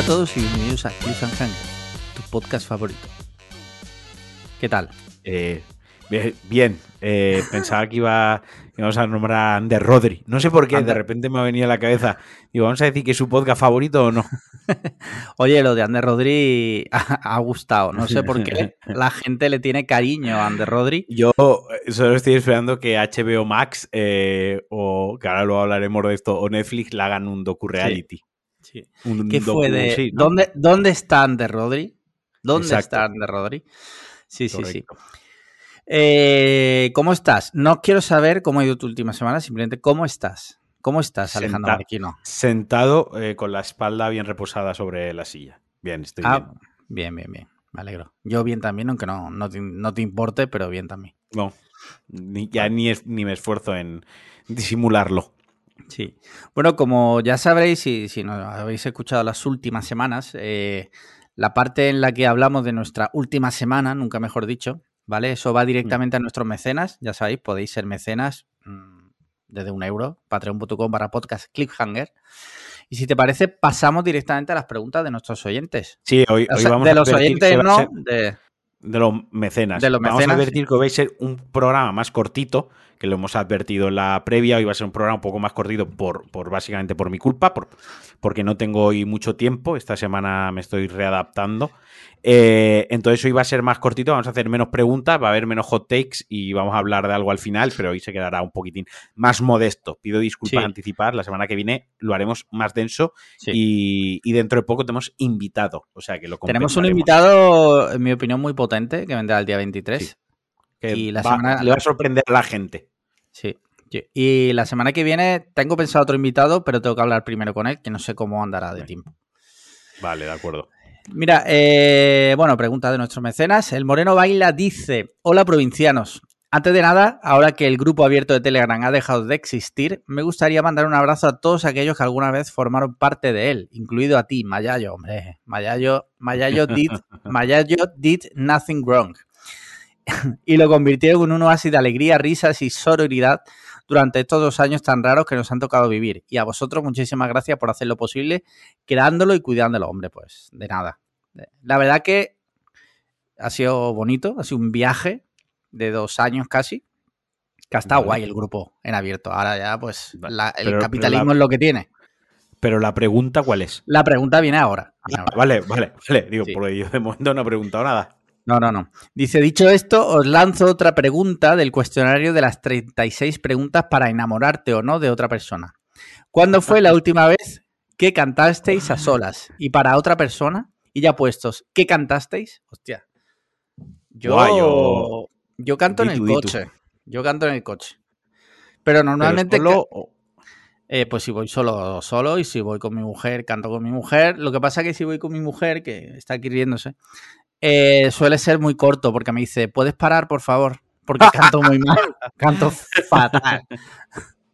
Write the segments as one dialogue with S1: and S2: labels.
S1: Hola a todos y bienvenidos a Cliff and Hanger, tu podcast favorito. ¿Qué tal?
S2: Eh, bien, eh, pensaba que iba, íbamos a nombrar a Ander Rodri. No sé por qué, de repente me ha venido a la cabeza. Digo, vamos a decir que es su podcast favorito o no.
S1: Oye, lo de Ander Rodri ha, gustado. No sé por qué la gente le tiene cariño a Ander Rodri.
S2: Yo eh, solo estoy esperando que HBO Max, o que ahora lo hablaremos de esto, o Netflix le hagan un docu-reality.
S1: ¿Qué fue de... ¿Dónde, ¿Dónde están de Rodri? ¿Dónde están de Rodri? Sí, sí, sí. Eh, ¿Cómo estás? No quiero saber cómo ha ido tu última semana, simplemente cómo estás. ¿Cómo estás, Alejandro Marquino?
S2: Sentado eh, con la espalda bien reposada sobre la silla. Bien, estoy ah,
S1: bien. Bien, bien, bien. Me alegro. Yo bien también, aunque no, no, te, importe, pero bien también.
S2: No, ya ni, ni me esfuerzo en disimularlo.
S1: Sí. Bueno, como ya sabréis, si, si nos habéis escuchado las últimas semanas, eh, la parte en la que hablamos de nuestra última semana, nunca mejor dicho, ¿vale? Eso va directamente a nuestros mecenas, ya sabéis, podéis ser mecenas mm, desde un euro, patreon.com para podcast cliffhanger. Y si te parece, pasamos directamente a las preguntas de nuestros oyentes.
S2: Sí, hoy, vamos
S1: de los oyentes, no,
S2: de, los mecenas. De los mecenas. Vamos a advertir que va a ser un programa más cortito que lo hemos advertido en la previa. Hoy va a ser un programa un poco más corrido por, por básicamente por mi culpa, por, porque no tengo hoy mucho tiempo. Esta semana me estoy readaptando. Eh, entonces hoy va a ser más cortito, vamos a hacer menos preguntas, va a haber menos hot takes y vamos a hablar de algo al final, pero hoy se quedará un poquitín más modesto. Pido disculpas anticipar, la semana que viene lo haremos más denso y, dentro de poco tenemos invitado, o sea que lo
S1: Tenemos un invitado, en mi opinión, muy potente, que vendrá el día 23.
S2: y la semana... Le va a sorprender a la gente.
S1: Sí. Y la semana que viene tengo pensado otro invitado, pero tengo que hablar primero con él, que no sé cómo andará de tiempo.
S2: Vale, de acuerdo.
S1: Mira, eh, bueno, pregunta de nuestros mecenas. El Moreno Baila dice: Hola, provincianos. Antes de nada, ahora que el grupo abierto de Telegram ha dejado de existir, me gustaría mandar un abrazo a todos aquellos que alguna vez formaron parte de él, incluido a ti, Mayayo, hombre. Mayayo, Mayayo did, Mayayo did nothing wrong. y lo convirtieron en un oasis de alegría, risas y sororidad durante estos dos años tan raros que nos han tocado vivir. Y a vosotros muchísimas gracias por hacer lo posible, creándolo y cuidándolo, hombre, pues de nada. La verdad que ha sido bonito, ha sido un viaje de dos años casi, que ha estado guay el grupo en abierto. Ahora ya, pues, el capitalismo es lo que tiene.
S2: Pero la pregunta, ¿cuál es?
S1: La pregunta viene ahora.
S2: Ah, vale, vale, vale. Digo, porque yo de momento no he preguntado nada.
S1: No, no, no. Dice, dicho esto, os lanzo otra pregunta del cuestionario de las 36 preguntas para enamorarte o no de otra persona. ¿Cuándo fue la última vez que cantasteis a solas y para otra persona? Y ya puestos, ¿qué cantasteis? Hostia. Yo, yo... canto en el coche. Yo canto en el coche. Pero normalmente... Eh, pues si voy solo, solo, y si voy con mi mujer, canto con mi mujer. Lo que pasa es que si voy con mi mujer, que está aquí riéndose, eh, suele ser muy corto porque me dice, ¿puedes parar, por favor? Porque canto muy mal, canto fatal.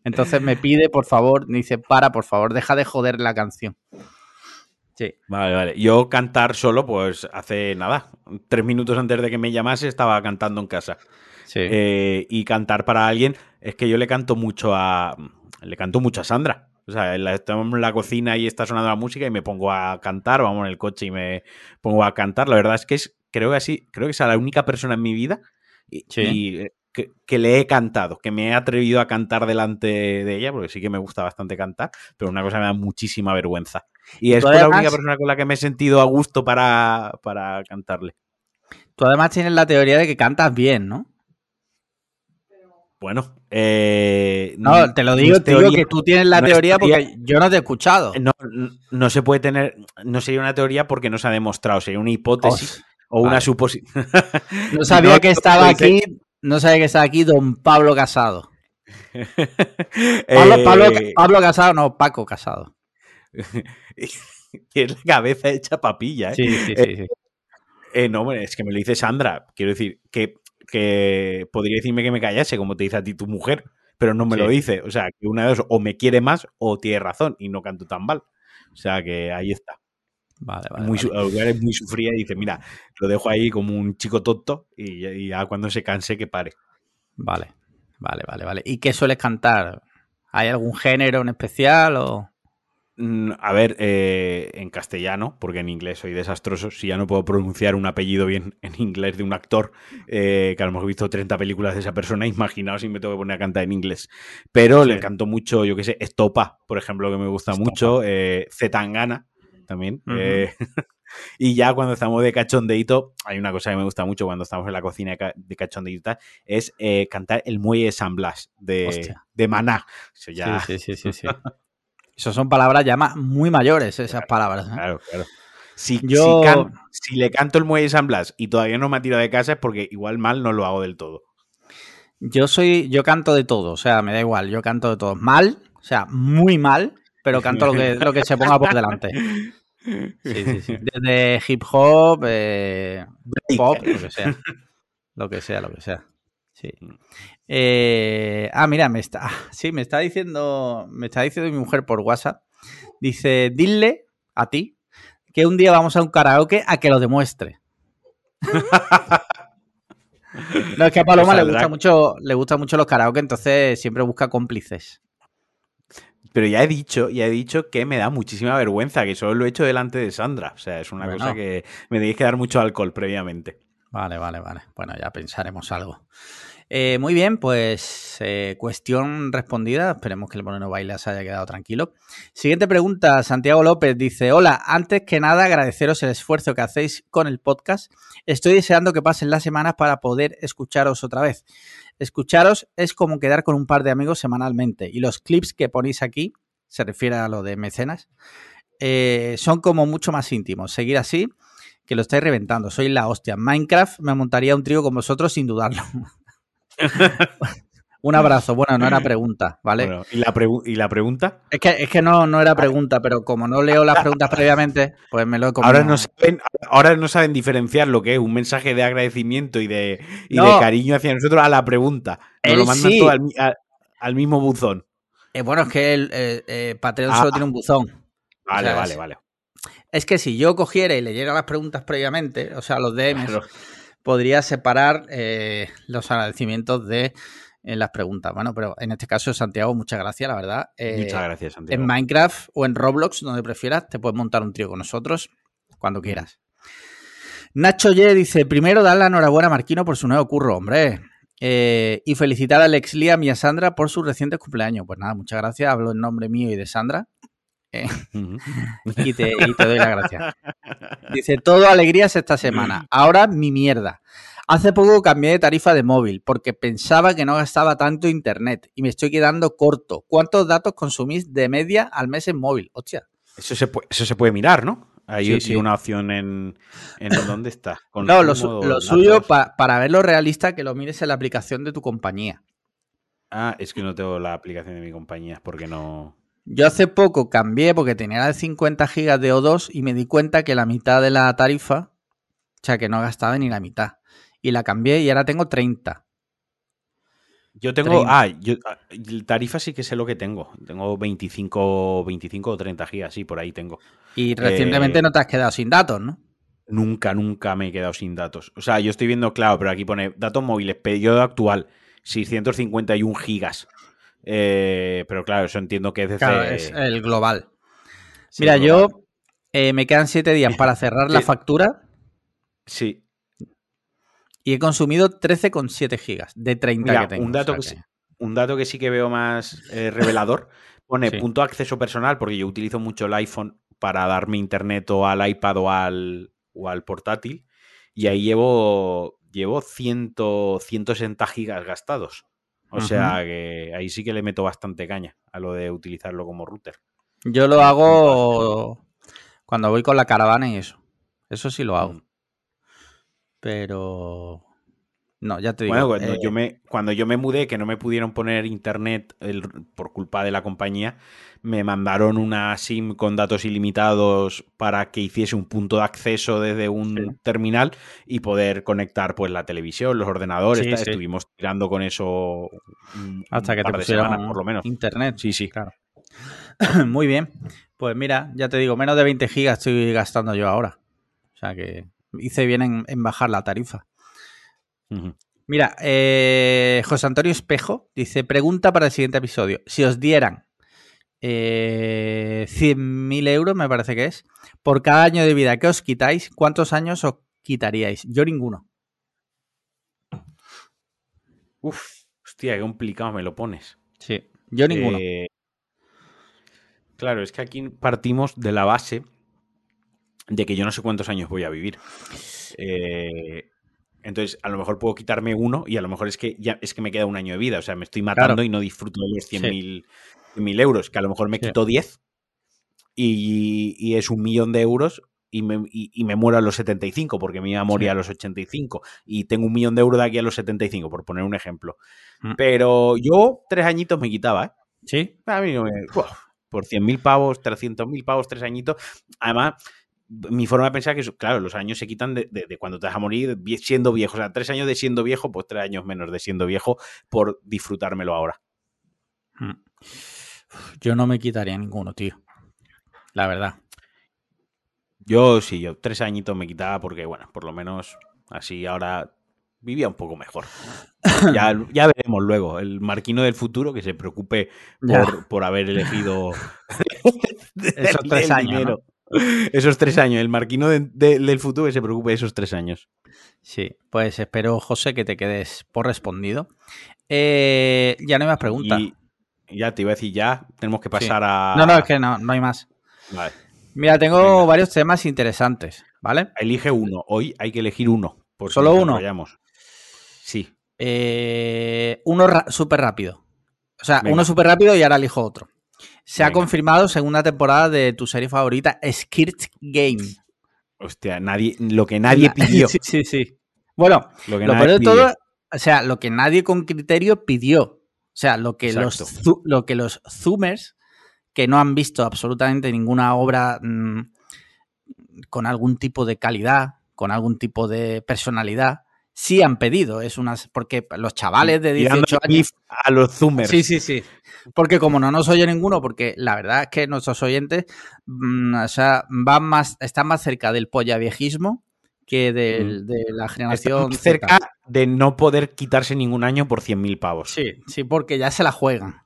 S1: Entonces me pide, por favor, me dice, para, por favor, deja de joder la canción.
S2: Sí. Vale, vale. Yo cantar solo, pues hace nada. Tres minutos antes de que me llamase estaba cantando en casa. Sí. Eh, y cantar para alguien, es que yo le canto mucho a. Le canto mucho a Sandra. O sea, estamos en la cocina y está sonando la música y me pongo a cantar, vamos en el coche y me pongo a cantar. La verdad es que es, creo que así, creo que es la única persona en mi vida y, eh, que, le he cantado, que me he atrevido a cantar delante de ella, porque sí que me gusta bastante cantar, pero una cosa me da muchísima vergüenza. Y es la única persona con la que me he sentido a gusto para, para cantarle.
S1: Tú además tienes la teoría de que cantas bien, ¿no?
S2: Bueno, eh,
S1: no, te lo digo, te digo que tú tienes la teoría porque yo no te he escuchado.
S2: No, no, se puede tener, no sería una teoría porque no se ha demostrado, sería una hipótesis o una suposición.
S1: No sabía que estaba aquí, no sabía que estaba aquí don Pablo Casado. Pablo, eh, Pablo, Casado, no, Paco Casado.
S2: es la cabeza hecha papilla, ¿eh? Sí, sí, sí. sí. Eh, no, es que me lo dice Sandra. Quiero decir que que podría decirme que me callase, como te dice a ti tu mujer, pero no me lo dice. O sea, que una de dos, o me quiere más o tiene razón y no canto tan mal. O sea, que ahí está. Vale, vale. Muy, Es muy sufrida y dice, mira, lo dejo ahí como un chico tonto y, ya cuando se canse que pare.
S1: Vale, vale, vale, vale. ¿Y qué sueles cantar? ¿Hay algún género en especial o...?
S2: Mm, a ver, eh, en castellano, porque en inglés soy desastroso, si ya no puedo pronunciar un apellido bien en inglés de un actor, eh, que a lo mejor he visto 30 películas de esa persona, imaginaos si me tengo que poner a cantar en inglés. Pero le canto mucho, yo qué sé, Estopa, por ejemplo, que me gusta mucho, eh, Zetangana también. Y ya cuando estamos de cachondeito, hay una cosa que me gusta mucho cuando estamos en la cocina de cachondeito, es cantar el muelle de San Blas de, de Maná.
S1: sí, sí, sí, sí. sí. Eso son palabras ya muy mayores, esas palabras. ¿eh?
S2: Claro, claro. Si, Yo... si, le canto el muelle San Blas y todavía no me ha tirado de casa es porque igual mal no lo hago del todo.
S1: Yo soy, yo canto de todo, o sea, me da igual, yo canto de todo. Mal, o sea, muy mal, pero canto lo que, lo que se ponga por delante. Sí, sí, sí. Desde hip hop, eh, pop, lo que sea. Lo que sea, lo que sea. Sí. Eh, ah, mira, me está. Sí, me está diciendo. Me está diciendo mi mujer por WhatsApp. Dice, dile a ti que un día vamos a un karaoke a que lo demuestre. no, es que a Paloma le gusta mucho, le gusta mucho los karaoke, entonces siempre busca cómplices.
S2: Pero ya he dicho, ya he dicho que me da muchísima vergüenza, que solo lo he hecho delante de Sandra. O sea, es una cosa que me tenéis que dar mucho alcohol previamente.
S1: Vale, vale, vale. Bueno, ya pensaremos algo. Eh, muy bien, pues eh, cuestión respondida. Esperemos que el Moreno Baila se haya quedado tranquilo. Siguiente pregunta, Santiago López dice, hola, antes que nada agradeceros el esfuerzo que hacéis con el podcast. Estoy deseando que pasen las semanas para poder escucharos otra vez. Escucharos es como quedar con un par de amigos semanalmente y los clips que ponéis aquí, se refiere a lo de mecenas, eh, son como mucho más íntimos. Seguir así que lo estáis reventando. Soy la hostia. Minecraft me montaría un trío con vosotros sin dudarlo. Un abrazo. Bueno, no era pregunta, ¿vale?
S2: ¿y, la ¿Y la pregunta?
S1: Es que, es que no, no era pregunta, pero como no leo las preguntas previamente, pues me lo he
S2: comido. Ahora no, saben, ahora no saben diferenciar lo que es un mensaje de agradecimiento y de, de cariño hacia nosotros a la pregunta. Nos lo mandan todo al, mismo buzón.
S1: Eh, bueno, es que el eh, Patreon solo ah. tiene un buzón.
S2: Vale, vale, vale.
S1: Es que si yo cogiera y leyera las preguntas previamente, o sea, los DMs, podría separar eh, los agradecimientos de en las preguntas. Bueno, pero en este caso, Santiago, muchas gracias, la verdad.
S2: Eh, muchas gracias, Santiago.
S1: En Minecraft o en Roblox, donde prefieras, te puedes montar un trío con nosotros cuando quieras. Nacho Ye dice: Primero, dar la enhorabuena a Marquino por su nuevo curro, hombre. Eh, y felicitar a Alex Liam y a Sandra por su reciente cumpleaños. Pues nada, muchas gracias. Hablo en nombre mío y de Sandra. y, te, doy la gracia. Dice, todo alegrías esta semana. Ahora mi mierda. Hace poco cambié de tarifa de móvil porque pensaba que no gastaba tanto internet y me estoy quedando corto. ¿Cuántos datos consumís de media al mes en móvil? Hostia.
S2: Eso se puede, eso se puede mirar, ¿no? Hay una opción en, en dónde está.
S1: no, lo, suyo para ver lo realista que lo mires en la aplicación de tu compañía.
S2: Ah, es que no tengo la aplicación de mi compañía, porque no.
S1: Yo hace poco cambié porque tenía de 50 gigas de O2 y me di cuenta que la mitad de la tarifa, o sea, que no gastaba ni la mitad. Y la cambié y ahora tengo 30.
S2: Yo tengo, ah, yo, ah, tarifa sí que sé lo que tengo. Tengo 25, 25 o 30 gigas, sí, por ahí tengo.
S1: Y recientemente eh, no te has quedado sin datos, ¿no?
S2: Nunca, nunca me he quedado sin datos. O sea, yo estoy viendo, claro, pero aquí pone datos móviles, periodo actual, 651 gigas. Eh, pero claro, eso entiendo que es
S1: desde... es el global. Mira, yo eh, me quedan siete días para cerrar la factura.
S2: Sí.
S1: Y he consumido 13,7 gigas de 30 que tengo.
S2: Un dato, que, sí, un dato que sí que veo más eh, revelador. Pone punto de acceso personal, porque yo utilizo mucho el iPhone para darme internet o al iPad o al, o al portátil. Y ahí llevo, llevo 100, 160 gigas gastados. O sea que ahí sí que le meto bastante caña a lo de utilizarlo como router.
S1: Yo lo hago cuando voy con la caravana y eso. Eso sí lo hago. Mm. Pero no, ya te digo.
S2: Bueno, cuando, yo eh, me, cuando yo me mudé, que no me pudieron poner internet por culpa de la compañía, me mandaron una SIM con datos ilimitados para que hiciese un punto de acceso desde un terminal y poder conectar pues la televisión, los ordenadores. Estuvimos tirando con eso
S1: hasta que te pusieran por lo menos. Internet.
S2: Sí, sí. Claro.
S1: Muy bien. Pues mira, ya te digo, menos de 20 gigas estoy gastando yo ahora. O sea que hice bien en bajar la tarifa. Mira, eh, José Antonio Espejo dice: Pregunta para el siguiente episodio. Si os dieran eh, 100.000 euros, me parece que es, por cada año de vida que os quitáis, ¿cuántos años os quitaríais? Yo ninguno.
S2: Uf, hostia, qué complicado me lo pones.
S1: Sí, yo ninguno. Eh,
S2: claro, es que aquí partimos de la base de que yo no sé cuántos años voy a vivir. Eh, entonces, a lo mejor puedo quitarme uno y a lo mejor es que ya es que me queda un año de vida. O sea, me estoy matando y no disfruto de los 100.000 euros. Que a lo mejor me quito 10 y, es un millón de euros y me, me, muero a los 75 porque me iba a morir a los 85 y tengo un millón de euros de aquí a los 75, por poner un ejemplo. Mm. Pero yo tres añitos me quitaba, ¿eh?
S1: Sí.
S2: A mí no me... por 100.000 pavos, 300.000 pavos, tres añitos. Además, mi forma de pensar es que, claro, los años se quitan de, cuando te vas a morir siendo viejo. O sea, tres años de siendo viejo, pues tres años menos de siendo viejo por disfrutármelo ahora.
S1: Mm. Yo no me quitaría ninguno, tío. La verdad.
S2: Yo sí, yo tres añitos me quitaba porque, bueno, por lo menos así ahora vivía un poco mejor. Ya, ya veremos luego. El marquino del futuro que se preocupe por, haber elegido
S1: esos tres años.
S2: Esos tres años, el marquino del futuro que se preocupe de esos tres años.
S1: Sí, pues espero, José, que te quedes por respondido. Eh, ya no hay más preguntas.
S2: ya te iba a decir, ya tenemos que pasar a.
S1: No, no, es que no, no hay más. Vale. Mira, tengo varios temas interesantes, ¿vale?
S2: Elige uno. Hoy hay que elegir uno.
S1: Por ¿Solo uno?
S2: Sí.
S1: Eh, uno súper rápido. O sea, uno súper rápido y ahora elijo otro. Se ha confirmado segunda temporada de tu serie favorita, Skirt Game.
S2: Hostia, nadie, lo que nadie pidió.
S1: sí, sí, sí. Bueno, lo, que de todo, o sea, lo que nadie con criterio pidió. O sea, lo que, los, lo que los Zoomers, que no han visto absolutamente ninguna obra mm, con algún tipo de calidad, con algún tipo de personalidad, sí han pedido. Es unas. Porque los chavales de 18 años.
S2: A los Zoomers.
S1: Sí, sí, sí. Porque como no nos oye ninguno, porque la verdad es que nuestros oyentes mm, o sea, van más, están más cerca del viejismo que mm. de la generación.
S2: cerca de no poder quitarse ningún año por 100.000 pavos.
S1: Sí, sí, porque ya se la juegan.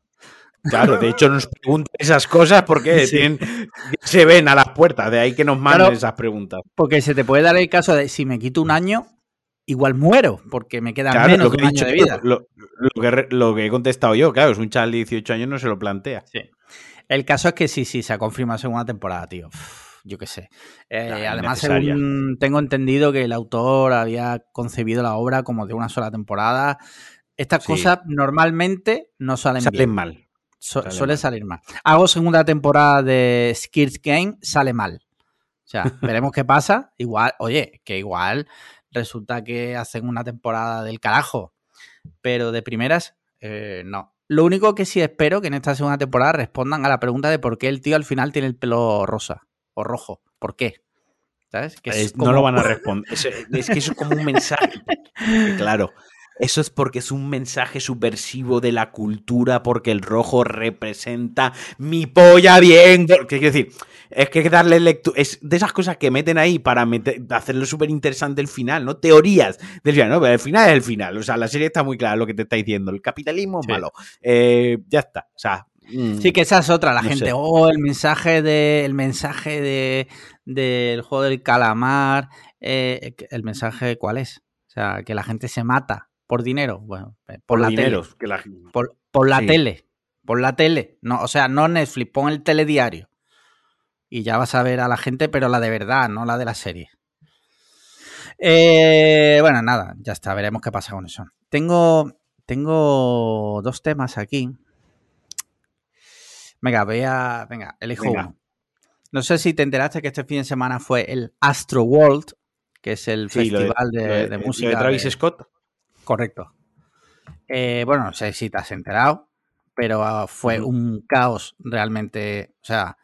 S2: Claro, de hecho nos preguntan esas cosas porque se ven a las puertas, de ahí que nos manden esas preguntas.
S1: Porque se te puede dar el caso de si me quito un año, igual muero, porque me queda menos de un año de vida.
S2: Lo, que, he contestado yo, claro, es un chaval de 18 años, no se lo plantea.
S1: Sí. El caso es que sí, sí, se ha confirmado segunda temporada, tío. yo qué sé. Eh, además, tengo entendido que el autor había concebido la obra como de una sola temporada. Estas cosas normalmente no salen,
S2: salen mal.
S1: suele salir mal. Hago segunda temporada de Skirts Game, sale mal. O sea, veremos qué pasa. Igual, oye, que igual resulta que hacen una temporada del carajo. Pero de primeras, eh, no. Lo único que sí espero que en esta segunda temporada respondan a la pregunta de por qué el tío al final tiene el pelo rosa o rojo. ¿Por qué?
S2: ¿Sabes? No lo van a responder. es que eso es como un mensaje. claro. Eso es porque es un mensaje subversivo de la cultura, porque el rojo representa mi polla bien. ¿Qué quiero decir? Es que darle lectura. Es de esas cosas que meten ahí para hacerlo súper interesante el final, ¿no? Teorías del final, ¿no? Pero el final es el final. O sea, la serie está muy clara lo que te está diciendo. El capitalismo es malo. Eh, ya está. O sea.
S1: Mm, sí, que esa es otra. La gente, oh, el mensaje de. El mensaje de. del juego del calamar. Eh, ¿El mensaje cuál es? O sea, que la gente se mata por dinero. Bueno, eh, por, la tele. Por, por la tele. Por la tele. No, o sea, no Netflix, pon el telediario y ya vas a ver a la gente, pero la de verdad, no la de la serie. Eh, bueno, nada, ya está, veremos qué pasa con eso. Tengo, tengo dos temas aquí. Venga, voy a. Venga, elijo uno. No sé si te enteraste que este fin de semana fue el Astro World, que es el festival de, música.
S2: de Travis Scott.
S1: Correcto. Eh, bueno, no sé si te has enterado, pero ah, fue un caos realmente. O sea,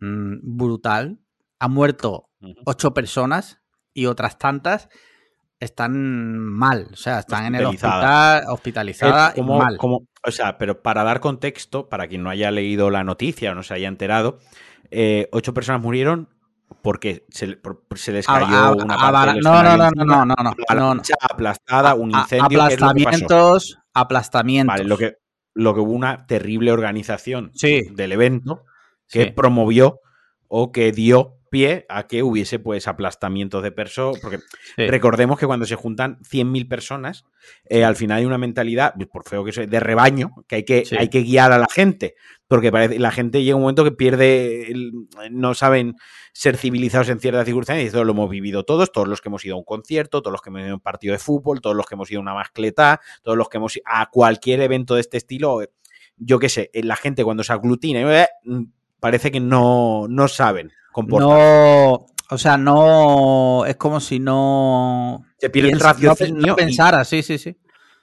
S1: Mm, brutal. Ha muerto ocho personas y otras tantas están mal, o sea, están en el hospital, hospitalizadas mal.
S2: Como, o sea, pero para dar contexto, para quien no haya leído la noticia o no se haya enterado, eh, ocho personas murieron porque se, les cayó una parte
S1: no, no, no, no, no, no,
S2: aplastada, un incendio.
S1: Aplastamientos, aplastamientos.
S2: Vale, lo que, lo que hubo una terrible organización del evento que promovió o que dio pie a que hubiese pues aplastamientos de personas, porque recordemos que cuando se juntan 100.000 personas, eh, al final hay una mentalidad, pues, por feo que sea, de rebaño, que hay que, hay que guiar a la gente, porque parece, la gente llega un momento que pierde, no saben ser civilizados en ciertas circunstancias, y eso lo hemos vivido todos, todos los que hemos ido a un concierto, todos los que hemos ido a un partido de fútbol, todos los que hemos ido a una mascleta, todos los que hemos ido a cualquier evento de este estilo, yo qué sé, la gente cuando se aglutina, eh, parece que no, no saben
S1: no, o sea, no. Es como si no.
S2: Se pierde el raciocinio.
S1: No, pensara, sí, sí, sí.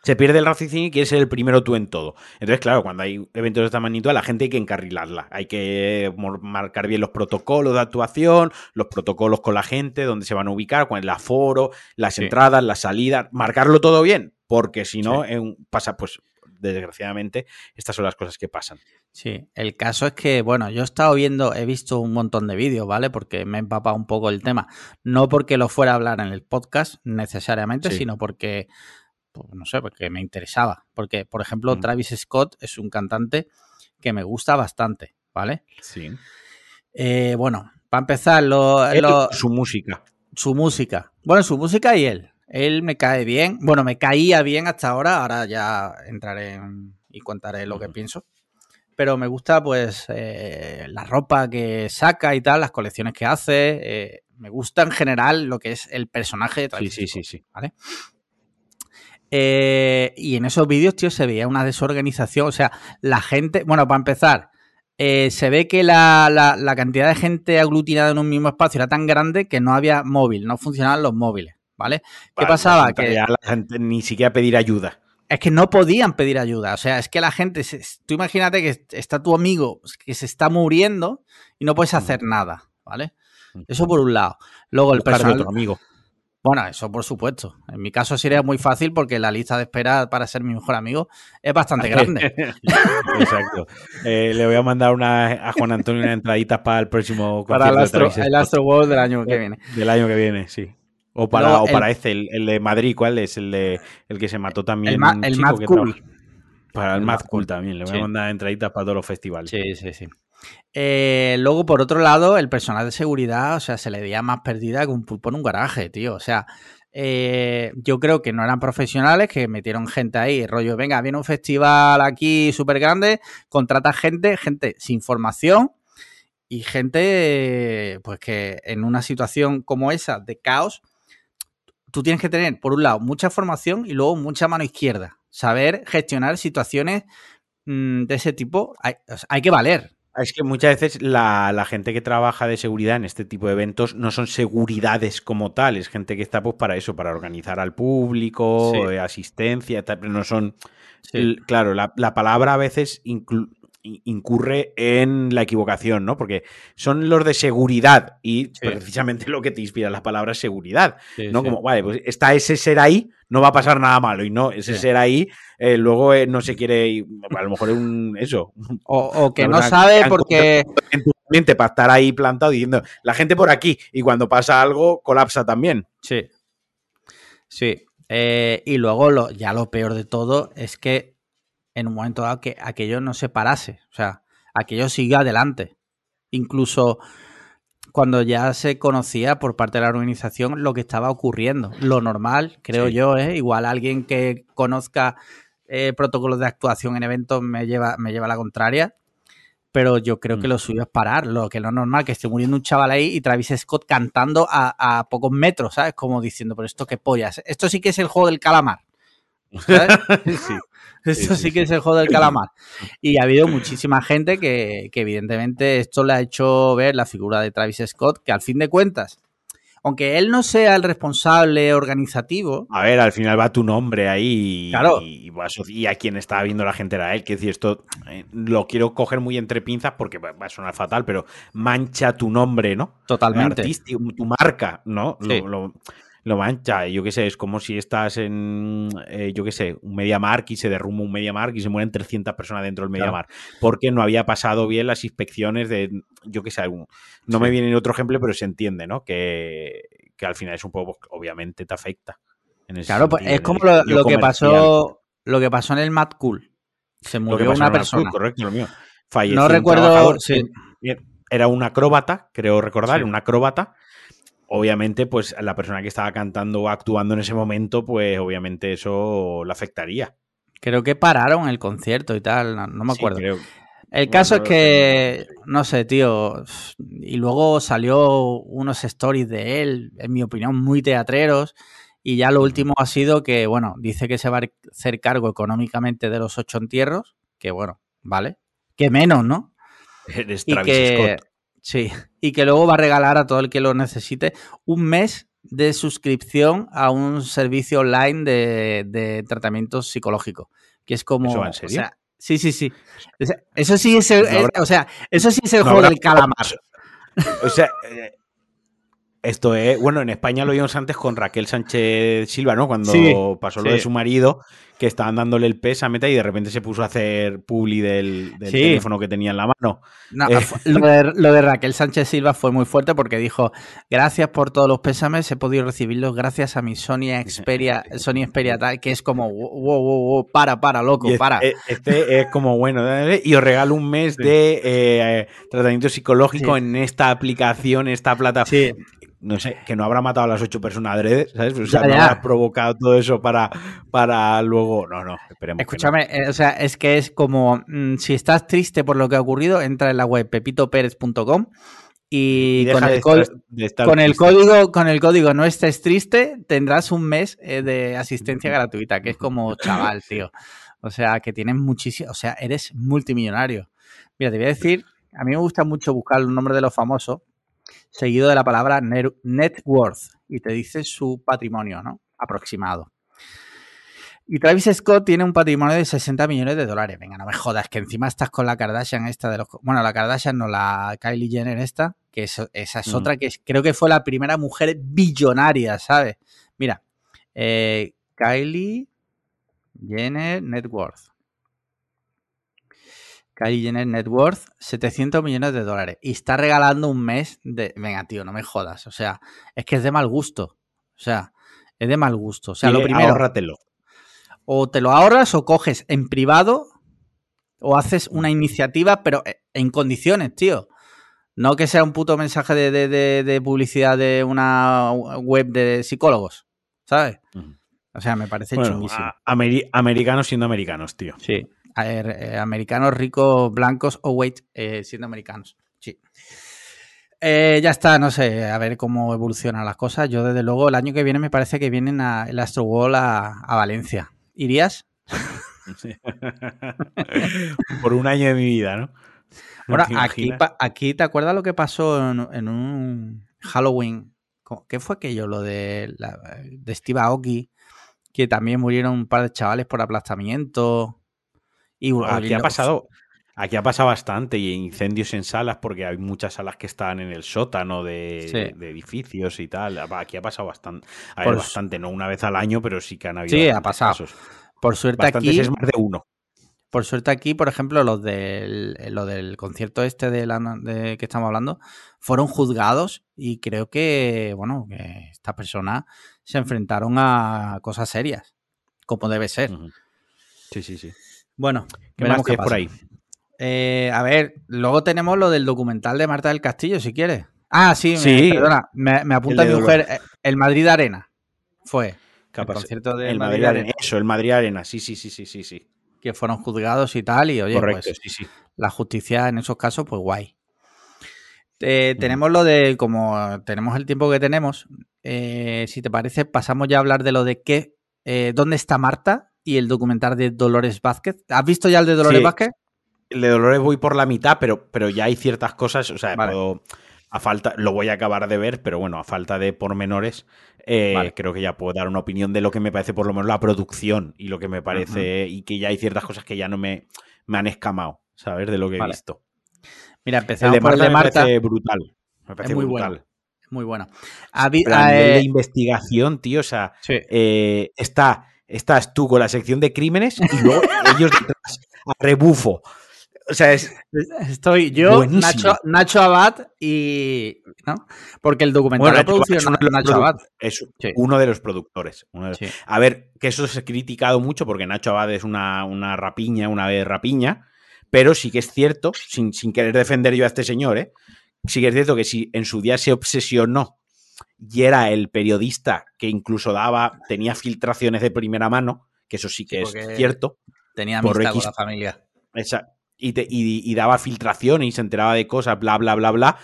S2: Se pierde el raciocinio y quieres ser el primero tú en todo. Entonces, claro, cuando hay eventos de esta magnitud, a la gente hay que encarrilarla. Hay que marcar bien los protocolos de actuación, los protocolos con la gente, dónde se van a ubicar, cuál es el aforo, las entradas, las salidas. Marcarlo todo bien, porque si no, pasa, pues desgraciadamente, estas son las cosas que pasan.
S1: Sí, el caso es que, bueno, yo he estado viendo, he visto un montón de vídeos, ¿vale? Porque me he empapado un poco el tema. No porque lo fuera a hablar en el podcast necesariamente, sino porque, pues, no sé, porque me interesaba. Porque, por ejemplo, mm. Travis Scott es un cantante que me gusta bastante, ¿vale?
S2: Sí.
S1: Eh, bueno, para empezar,
S2: su música.
S1: Su música. Bueno, su música y él. Él me cae bien. Bueno, me caía bien hasta ahora. Ahora ya entraré y contaré lo que pienso. Pero me gusta, pues, eh, la ropa que saca y tal, las colecciones que hace. Eh, me gusta en general lo que es el personaje de Travis
S2: Sí, sí, sí, sí.
S1: ¿Vale? Eh, y en esos vídeos, tío, se veía una desorganización. O sea, la gente. Bueno, para empezar, se ve que la, la, cantidad de gente aglutinada en un mismo espacio era tan grande que no había móvil, no funcionaban los móviles. ¿vale? ¿Qué pasaba? Que
S2: la gente ni siquiera pedir ayuda.
S1: Es que no podían pedir ayuda. O sea, es que la gente. tú imagínate que está tu amigo que se está muriendo y no puedes hacer nada, ¿vale? Eso por un lado. Luego el personal.
S2: Otro amigo.
S1: Bueno, eso por supuesto. En mi caso sería muy fácil porque la lista de espera para ser mi mejor amigo es bastante grande.
S2: Exacto. Eh, le voy a mandar una, a Juan Antonio una entradita para el próximo
S1: Para el Astro, el Astro World del año que viene.
S2: Del año que viene, sí. O para, o para este, el, de Madrid, ¿cuál es? El de el que se mató también.
S1: El, Mad Cool.
S2: Para el, Mad Cool también. Le voy a mandar entraditas para todos los festivales.
S1: Sí, sí, sí. Eh, luego, por otro lado, el personal de seguridad, o sea, se le veía más perdida que un pulpo en un garaje, tío. O sea, eh, yo creo que no eran profesionales, que metieron gente ahí, rollo, venga, viene un festival aquí súper grande, contrata gente, gente sin formación y gente, pues que en una situación como esa de caos, tú tienes que tener, por un lado, mucha formación y luego mucha mano izquierda. Saber gestionar situaciones mm, de ese tipo, hay, que valer.
S2: Es que muchas veces la, gente que trabaja de seguridad en este tipo de eventos no son seguridades como tal, es gente que está pues para eso, para organizar al público, eh, asistencia, pero no son... claro, la, la, palabra a veces incurre en la equivocación, ¿no? Porque son los de seguridad y precisamente lo que te inspira la palabra es seguridad, ¿no? Como, vale, pues está ese ser ahí, no va a pasar nada malo y no, ese ser ahí eh, luego eh, no se quiere, a lo mejor es un, eso.
S1: O, que no sabe porque...
S2: En tu mente para estar ahí plantado diciendo, la gente por aquí y cuando pasa algo colapsa también.
S1: Sí. Sí. Eh, y luego lo, ya lo peor de todo es que en un momento dado que aquello no se parase, o sea, aquello siga adelante. Incluso cuando ya se conocía por parte de la organización lo que estaba ocurriendo. Lo normal, creo yo, es igual alguien que conozca eh, protocolos de actuación en eventos me lleva, me lleva a la contraria. Pero yo creo que mm. lo suyo es parar. Lo que no es normal, que esté muriendo un chaval ahí y Travis Scott cantando a, a pocos metros, ¿sabes? Como diciendo, pero esto qué pollas. Esto sí que es el juego del calamar. sí. Esto sí, que es el juego del calamar. Y ha habido muchísima gente que, evidentemente esto le ha hecho ver la figura de Travis Scott, que al fin de cuentas, aunque él no sea el responsable organizativo.
S2: A ver, al final va tu nombre ahí y, a quien estaba viendo la gente era él. Que decir, esto eh, lo quiero coger muy entre pinzas porque va, a sonar fatal, pero mancha tu nombre, ¿no?
S1: Totalmente.
S2: tu marca, ¿no? Lo, lo mancha. Yo qué sé, es como si estás en, eh, yo qué sé, un MediaMark y se derrumba un MediaMark y se mueren 300 personas dentro del MediaMark. Porque no había pasado bien las inspecciones de, yo qué sé, no me viene otro ejemplo, pero se entiende, ¿no? Que, al final es un poco,
S1: Se murió una persona.
S2: correcto, lo mío.
S1: Falleció no recuerdo. Sí.
S2: Era un acróbata, creo recordar, un acróbata. Obviamente, pues la persona que estaba cantando o actuando en ese momento, pues obviamente eso le afectaría.
S1: Creo que pararon el concierto y tal, no, me acuerdo. El caso es que, no sé, tío, y luego salió unos stories de él, en mi opinión, muy teatreros, y ya lo último ha sido que, bueno, dice que se va a hacer cargo económicamente de los ocho entierros, que bueno, vale, que menos, ¿no?
S2: Eres Travis Scott.
S1: Sí, y que luego va a regalar a todo el que lo necesite un mes de suscripción a un servicio online de, tratamiento psicológico, que es como...
S2: en serio?
S1: sí, sí, sí. Eso sí es el, o sea, eso sí es el juego del calamar.
S2: O sea, eh, esto es, bueno, en España lo vimos antes con Raquel Sánchez Silva, ¿no? Cuando pasó lo de su marido, que estaban dándole el pez a Meta y de repente se puso a hacer publi del, teléfono que tenía en la mano.
S1: Eh, lo, de, Raquel Sánchez Silva fue muy fuerte porque dijo, gracias por todos los pésames, he podido recibirlos gracias a mi Sony Xperia, Sony Xperia tal, que es como, wow, wow, wow, para, para, loco, para.
S2: Este, este es como, bueno, y os regalo un mes de eh, tratamiento psicológico en esta aplicación, esta plataforma no sé, que no habrá matado a las ocho personas adrede, ¿sabes? O sea, no habrá provocado todo eso para, para luego. No, no, esperemos.
S1: Escúchame, eh, o sea, es que es como mm, si estás triste por lo que ha ocurrido, entra en la web pepitoperez.com y, con, el, con el, código con el código no estés triste tendrás un mes eh, de asistencia gratuita que es como chaval tío o sea que tienes muchísimo o sea eres multimillonario mira te voy a decir a mí me gusta mucho buscar el nombre de los famosos seguido de la palabra net worth y te dice su patrimonio, ¿no? Aproximado. Y Travis Scott tiene un patrimonio de 60 millones de dólares. Venga, no me jodas, que encima estás con la Kardashian esta de los... Bueno, la Kardashian no, la Kylie Jenner esta, que esa es mm. otra que creo que fue la primera mujer billonaria, ¿sabes? Mira, eh, Kylie Jenner Net Worth. Kylie Jenner Net Worth, 700 millones de dólares. Y está regalando un mes de... Venga, tío, no me jodas. O sea, es que es de mal gusto. O sea, es de mal gusto. O sea, lo primero...
S2: Ahórratelo.
S1: O te lo ahorras o coges en privado o haces una iniciativa, pero en condiciones, tío. No que sea un puto mensaje de, publicidad de una web de psicólogos, ¿sabes? O sea, me parece chunguísimo.
S2: americanos siendo americanos, tío.
S1: Sí. Eh, americanos ricos, blancos o wait, eh, siendo americanos. Sí. Eh, ya está, no sé, a ver cómo evolucionan las cosas. Yo, desde luego, el año que viene me parece que vienen a, el Astro World a, Valencia. ¿Irías?
S2: Por un año de mi vida, ¿no?
S1: bueno, aquí, aquí, ¿te acuerdas lo que pasó en, un Halloween? ¿Qué fue aquello? Lo de, de Steve Aoki, que también murieron un par de chavales por aplastamiento
S2: aquí ha pasado. Aquí ha pasado bastante y incendios en salas porque hay muchas salas que están en el sótano de, edificios y tal. Aquí ha pasado bastante. bastante, no una vez al año, pero sí que han habido.
S1: Sí, ha pasado. Por suerte aquí.
S2: es más de uno.
S1: Por suerte aquí, por ejemplo, los del, lo del concierto este de, la, de que estamos hablando fueron juzgados y creo que, bueno, que estas personas se enfrentaron a cosas serias, como debe ser.
S2: Sí, sí, sí.
S1: Bueno, ¿qué más por ahí? Eh, a ver, luego tenemos lo del documental de Marta del Castillo, si quieres. Ah, sí, sí. perdona, me, apunta mi mujer. Eh, el Madrid Arena fue.
S2: El concierto de el Madrid, Arena. Eso, el Madrid Arena, sí, sí, sí, sí, sí, sí.
S1: Que fueron juzgados y tal, y oye, Correcto, pues, sí, sí. la justicia en esos casos, pues guay. Eh, tenemos lo de, como tenemos el tiempo que tenemos, si te parece, pasamos ya a hablar de lo de qué, dónde está Marta, y el documental de Dolores Vázquez. ¿Has visto ya el de Dolores Vázquez?
S2: El de Dolores voy por la mitad, pero, pero ya hay ciertas cosas, o sea, a falta, lo voy a acabar de ver, pero bueno, a falta de pormenores, eh, creo que ya puedo dar una opinión de lo que me parece por lo menos la producción y lo que me parece, y que ya hay ciertas cosas que ya no me, me han escamado, ¿sabes? De lo que he visto.
S1: Mira, empezamos por el de Marta.
S2: Me parece brutal. Me parece muy brutal.
S1: muy bueno.
S2: A, nivel de eh, investigación, tío, o sea, eh, está estás tú con la sección de crímenes y luego ellos detrás a rebufo. O sea, es.
S1: Estoy yo, Nacho, Nacho, Abad y. ¿no? Porque el documental bueno, producido
S2: Nacho Abad. Es uno de los productores. A ver, que eso se ha criticado mucho porque Nacho Abad es una, una rapiña, una vez rapiña. Pero sí que es cierto, sin, sin querer defender yo a este señor, ¿eh? sí que es cierto que si en su día se obsesionó y era el periodista que incluso daba, tenía filtraciones de primera mano, que eso sí que es cierto.
S1: Tenía amistad con la familia.
S2: y, daba filtraciones y se enteraba de cosas, bla, bla, bla, bla.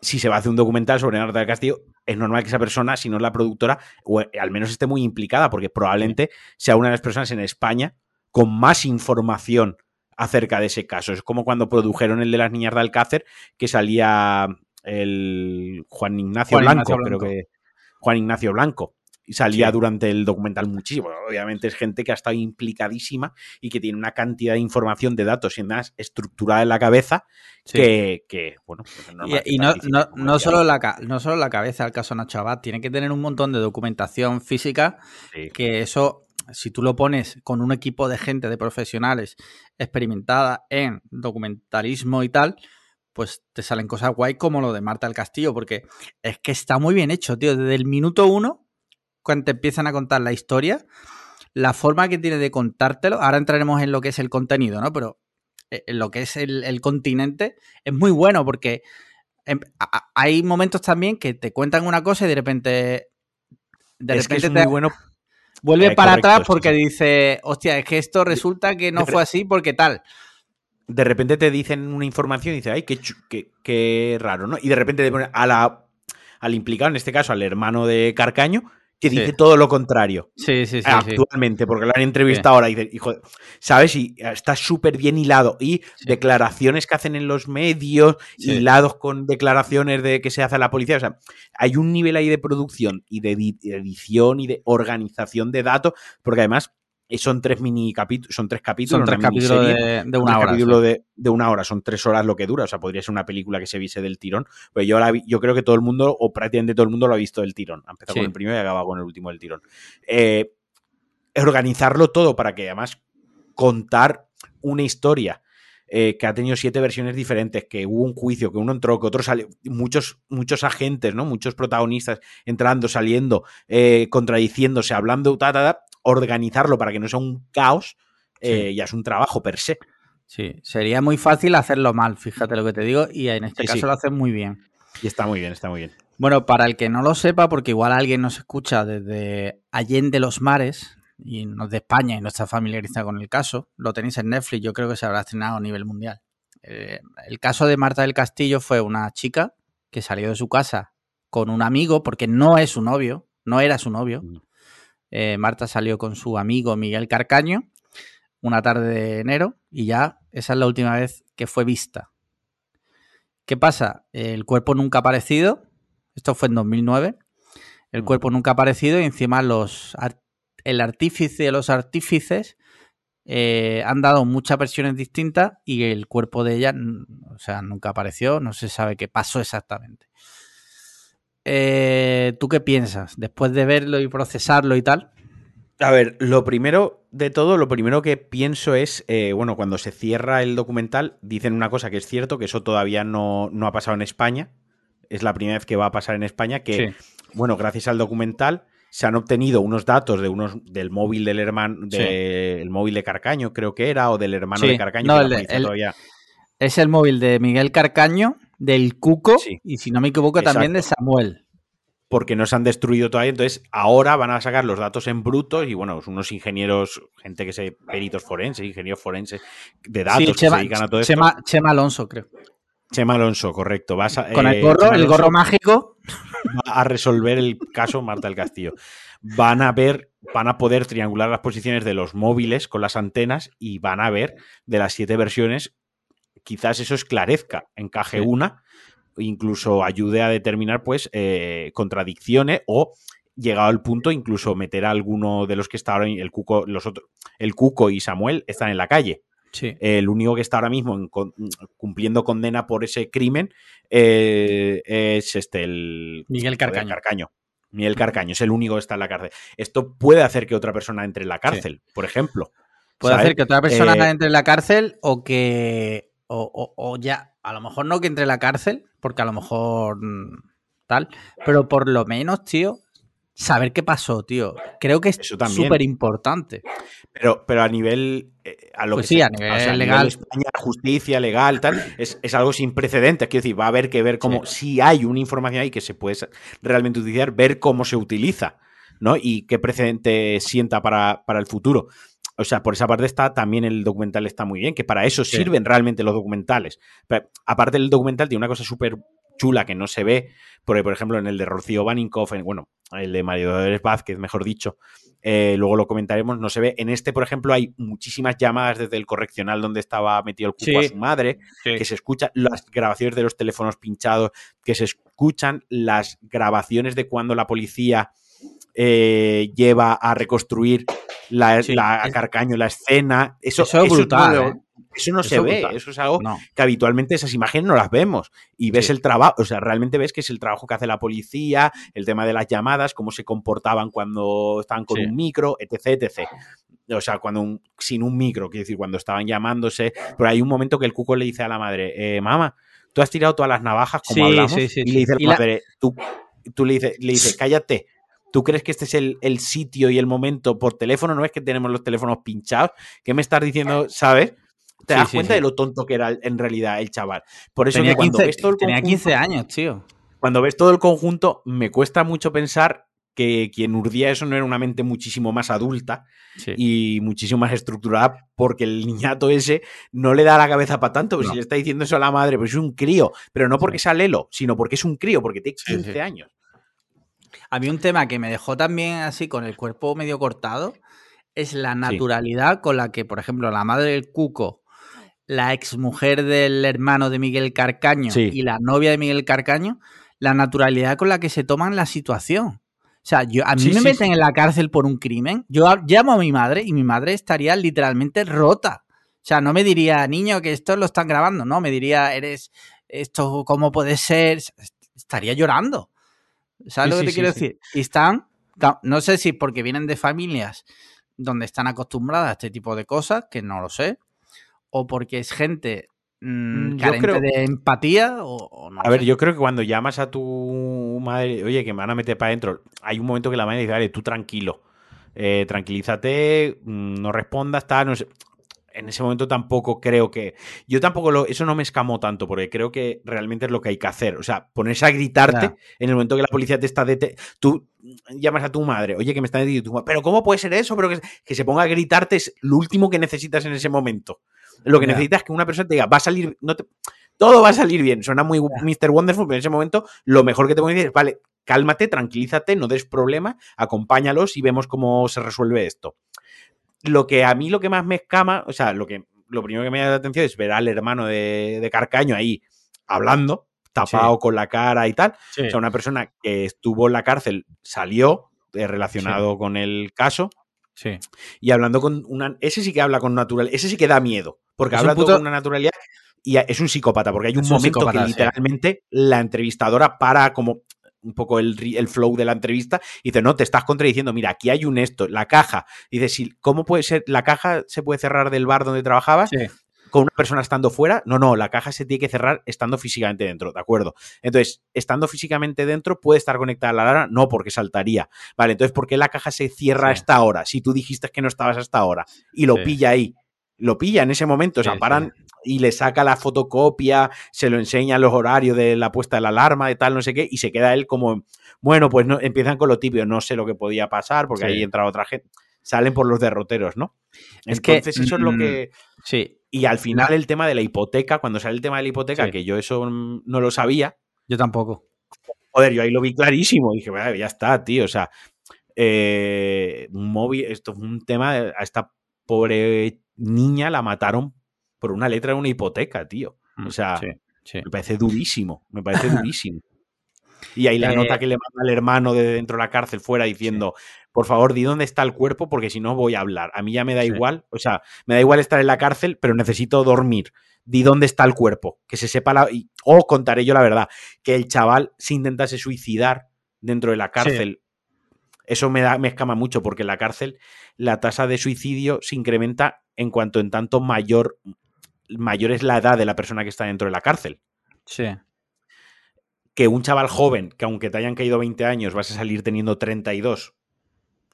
S2: Si se va a hacer un documental sobre Marta del Castillo, es normal que esa persona, si no es la productora, o al menos esté muy implicada, porque probablemente sea una de las personas en España con más información acerca de ese caso. Es como cuando produjeron el de las niñas de Alcácer, que salía el Juan Ignacio, Blanco, creo que Juan Ignacio Blanco. Y salía durante el documental muchísimo. Obviamente es gente que ha estado implicadísima y que tiene una cantidad de información, de datos y más estructurada en la cabeza que, bueno.
S1: Pues y, no, no, solo la, no solo la cabeza, el caso Nacho Abad, tiene que tener un montón de documentación física que eso si tú lo pones con un equipo de gente, de profesionales experimentada en documentalismo y tal, pues te salen cosas guay como lo de Marta del Castillo, porque es que está muy bien hecho, tío. Desde el minuto uno, cuando te empiezan a contar la historia, la forma que tiene de contártelo, ahora entraremos en lo que es el contenido, ¿no? Pero eh, en lo que es el, continente, es muy bueno porque em, hay momentos también que te cuentan una cosa y de repente...
S2: De repente que es muy bueno
S1: Vuelve eh, para atrás porque dice, hostia, es que esto resulta que no fue así porque tal.
S2: De repente te dicen una información y dices, ay, qué, qué, raro, ¿no? Y de repente te ponen a la, al implicado, en este caso al hermano de Carcaño, que dice todo lo contrario.
S1: Sí, sí, sí.
S2: Actualmente, porque lo han entrevistado ahora y dice, hijo, ¿sabes? Y está súper bien hilado. Y declaraciones que hacen en los medios, hilados con declaraciones de que se hace a la policía. O sea, hay un nivel ahí de producción y de edición y de organización de datos, porque además son tres mini capítulos, son tres capítulos.
S1: Son tres capítulos de, una hora.
S2: de, una hora, son tres horas lo que dura. O sea, podría ser una película que se viese del tirón. Pues yo, yo creo que todo el mundo, o prácticamente todo el mundo lo ha visto del tirón. Ha empezado con el primero y acaba con el último del tirón. Eh, organizarlo todo para que además contar una historia eh, que ha tenido siete versiones diferentes, que hubo un juicio, que uno entró, que otro salió, muchos, muchos agentes, ¿no? Muchos protagonistas entrando, saliendo, eh, contradiciéndose, hablando, ta, ta, ta, organizarlo para que no sea un caos, eh, ya es un trabajo per se.
S1: Sí, sería muy fácil hacerlo mal, fíjate lo que te digo, y en este caso lo hacen muy bien.
S2: Y está muy bien, está muy bien.
S1: Bueno, para el que no lo sepa, porque igual alguien nos escucha desde Allende los Mares, y no de España y no está familiarizado con el caso, lo tenéis en Netflix, yo creo que se habrá estrenado a nivel mundial. Eh, el caso de Marta del Castillo fue una chica que salió de su casa con un amigo, porque no es su novio, no era su novio, mm. Eh, Marta salió con su amigo Miguel Carcaño una tarde de enero y ya esa es la última vez que fue vista. ¿Qué pasa? El cuerpo nunca ha aparecido. Esto fue en 2009. El cuerpo nunca ha aparecido y encima los, el artífice, los artífices eh, han dado muchas versiones distintas y el cuerpo de ella, o sea, nunca apareció. No se sabe qué pasó exactamente. Eh, ¿Tú qué piensas después de verlo y procesarlo y tal?
S2: A ver, lo primero de todo, lo primero que pienso es, eh, bueno, cuando se cierra el documental, dicen una cosa que es cierto, que eso todavía no, ha pasado en España. Es la primera vez que va a pasar en España, que, bueno, gracias al documental se han obtenido unos datos de unos del móvil del hermano, del móvil de Carcaño, creo que era, o del hermano de Carcaño. No,
S1: Es el móvil de Miguel Carcaño del Cuco y si no me equivoco también de Samuel.
S2: Porque no se han destruido todavía, entonces ahora van a sacar los datos en brutos y bueno, unos ingenieros, gente que se, peritos forenses, ingenieros forenses de datos que se dedican a todo
S1: Chema, esto. Chema Alonso, creo.
S2: Chema Alonso, correcto.
S1: Con el eh, gorro, el gorro mágico.
S2: Va a resolver el caso Marta del Castillo. Van a ver, van a poder triangular las posiciones de los móviles con las antenas y van a ver de las siete versiones quizás eso esclarezca, encaje una, incluso ayude a determinar pues eh, contradicciones o llegado al punto incluso meter a alguno de los que está ahora el Cuco, los otros, el Cuco y Samuel están en la calle. El único que está ahora mismo cumpliendo condena por ese crimen eh, es este el
S1: Miguel Carcaño.
S2: Carcaño. Miguel Carcaño es el único que está en la cárcel. Esto puede hacer que otra persona entre en la cárcel, por ejemplo.
S1: Puede hacer que otra persona eh, entre en la cárcel o que. O, ya, a lo mejor no que entre en la cárcel, porque a lo mejor mm, tal, pero por lo menos, tío, saber qué pasó, tío. Creo que es súper importante.
S2: Pero, pero a nivel. Eh, a lo
S1: pues sí, a nivel legal.
S2: España, justicia, legal, tal, es, algo sin precedentes. Quiero decir, va a haber que ver cómo. Si hay una información ahí que se puede realmente utilizar, ver cómo se utiliza, ¿no? Y qué precedente sienta para, para el futuro. O sea, por esa parte está también el documental está muy bien, que para eso sirven realmente los documentales. aparte del documental tiene una cosa súper chula que no se ve, porque por ejemplo en el de Rocío Baninkoff, bueno, el de Mario Dolores Vázquez, mejor dicho, eh, luego lo comentaremos, no se ve. En este, por ejemplo, hay muchísimas llamadas desde el correccional donde estaba metido el cupo a su madre, que se escuchan las grabaciones de los teléfonos pinchados, que se escuchan las grabaciones de cuando la policía eh, lleva a reconstruir la, Carcaño, la escena. Eso,
S1: es brutal. ¿eh?
S2: Eso no se ve, eso es algo que habitualmente esas imágenes no las vemos. Y ves el trabajo, o sea, realmente ves que es el trabajo que hace la policía, el tema de las llamadas, cómo se comportaban cuando estaban con un micro, etc, etc. O sea, cuando sin un micro, quiero decir, cuando estaban llamándose. Pero hay un momento que el cuco le dice a la madre, eh, mamá, tú has tirado todas las navajas como hablamos. y le dice a la madre, tú, tú le dices, le dice, cállate. ¿Tú crees que este es el, el, sitio y el momento por teléfono? ¿No es que tenemos los teléfonos pinchados? ¿Qué me estás diciendo? ¿Sabes? Te das cuenta de lo tonto que era en realidad el chaval. Por eso
S1: tenía, 15, tenía 15 años, tío.
S2: Cuando ves todo el conjunto, me cuesta mucho pensar que quien urdía eso no era una mente muchísimo más adulta y muchísimo más estructurada, porque el niñato ese no le da la cabeza para tanto. Pero Si le está diciendo eso a la madre, pues es un crío, pero no porque sea Lelo, sino porque es un crío, porque tiene 15 años.
S1: A mí un tema que me dejó también así con el cuerpo medio cortado es la naturalidad con la que, por ejemplo, la madre del Cuco la exmujer del hermano de Miguel Carcaño y la novia de Miguel Carcaño, la naturalidad con la que se toman la situación. O sea, yo, a mí me meten en la cárcel por un crimen, yo llamo a mi madre y mi madre estaría literalmente rota. O sea, no me diría, niño, que esto lo están grabando, no, me diría, eres, esto, ¿cómo puede ser? Estaría llorando. ¿Sabes lo que te quiero decir? Y están, no sé si porque vienen de familias donde están acostumbradas a este tipo de cosas, que no lo sé, o porque es gente mm, mm, carente de empatía o,
S2: A ver, yo creo que cuando llamas a tu madre, oye, que me van a meter para adentro, hay un momento que la madre dice, vale, tú tranquilo, eh, tranquilízate, mm, no respondas, está, no sé. En ese momento tampoco creo que. Yo tampoco lo. Eso no me escamó tanto, porque creo que realmente es lo que hay que hacer. O sea, ponerse a gritarte en el momento que la policía te está. Tú llamas a tu madre, oye, que me está diciendo tu madre, pero ¿cómo puede ser eso? Pero que, que se ponga a gritarte es lo último que necesitas en ese momento. Lo que necesitas es que una persona te diga, va a salir, no todo va a salir bien. Suena muy Mr. Wonderful, pero en ese momento lo mejor que te puedo decir es, vale, cálmate, tranquilízate, no des problema, acompáñalos y vemos cómo se resuelve esto. Lo que a mí lo que más me escama, o sea, lo que lo primero que me da la atención es ver al hermano de, Carcaño ahí hablando, tapado con la cara y tal. O sea, una persona que estuvo en la cárcel salió eh, relacionado con el caso.
S1: Sí.
S2: Y hablando con una. Ese sí que habla con natural. Ese sí que da miedo. Porque habla con una naturalidad y es un psicópata, porque hay un momento que literalmente la entrevistadora para como un poco el, el, flow de la entrevista y dice, no, te estás contradiciendo, mira, aquí hay un esto, la caja. dice, si, ¿cómo puede ser? ¿La caja se puede cerrar del bar donde trabajabas? Con una persona estando fuera, no, no, la caja se tiene que cerrar estando físicamente dentro, ¿de acuerdo? Entonces, estando físicamente dentro, ¿puede estar conectada a la alarma? No, porque saltaría. Vale, entonces, ¿por qué la caja se cierra hasta ahora? Si tú dijiste que no estabas hasta ahora y lo pilla ahí lo pilla en ese momento, o sea, paran y le saca la fotocopia, se lo enseña los horarios de la puesta de la alarma, de tal, no sé qué, y se queda él como, bueno, pues no, empiezan con lo típico, no sé lo que podía pasar, porque ahí entra otra gente, salen por los derroteros, ¿no? Es Entonces, eso es lo mm, que...
S1: Sí.
S2: Y al final el tema de la hipoteca, cuando sale el tema de la hipoteca, que yo eso no lo sabía.
S1: Yo tampoco.
S2: Joder, yo ahí lo vi clarísimo. Dije, ya está, tío. O sea, eh, un móvil, esto es un tema a esta pobre niña la mataron por una letra de una hipoteca, tío. O mm, sea, me parece durísimo, me parece durísimo. Y ahí la eh, nota que le manda al hermano de dentro de la cárcel fuera diciendo, por favor, di dónde está el cuerpo porque si no voy a hablar. A mí ya me da igual, o sea, me da igual estar en la cárcel, pero necesito dormir. Di dónde está el cuerpo, que se sepa la... O contaré yo la verdad, que el chaval se intentase suicidar dentro de la cárcel. Eso me, da, me escama mucho porque en la cárcel la tasa de suicidio se incrementa en cuanto en tanto mayor, mayor es la edad de la persona que está dentro de la cárcel.
S1: Sí.
S2: Que un chaval joven, que aunque te hayan caído 20 años, vas a salir teniendo 32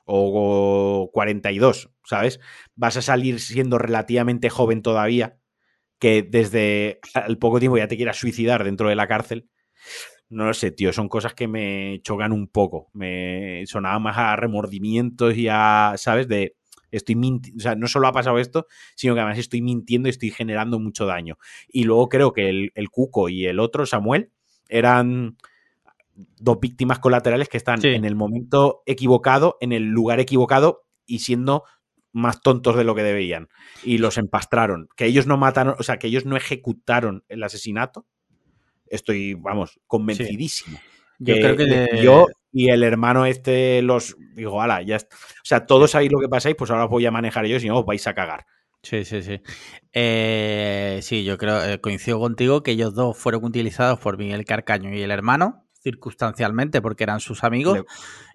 S2: o 42, ¿sabes? Vas a salir siendo relativamente joven todavía, que desde al poco tiempo ya te quieras suicidar dentro de la cárcel. No lo sé, tío, son cosas que me chocan un poco. Me sonaba más a remordimientos y a, ¿sabes? De estoy mintiendo, o sea, no solo ha pasado esto, sino que además estoy mintiendo y estoy generando mucho daño. Y luego creo que el, el Cuco y el otro, Samuel, eran dos víctimas colaterales que están en el momento equivocado, en el lugar equivocado y siendo más tontos de lo que debían. Y los empastraron. Que ellos no mataron, o sea, que ellos no ejecutaron el asesinato, estoy, vamos, convencidísimo.
S1: Yo creo que
S2: yo y el hermano este los digo, ala, ya está. O sea, todos sabéis lo que pasáis, pues ahora os voy a manejar yo, si no os vais a cagar.
S1: Sí, sí, sí. Eh, sí, yo creo, eh, coincido contigo que ellos dos fueron utilizados por Miguel Carcaño y el hermano, circunstancialmente, porque eran sus amigos.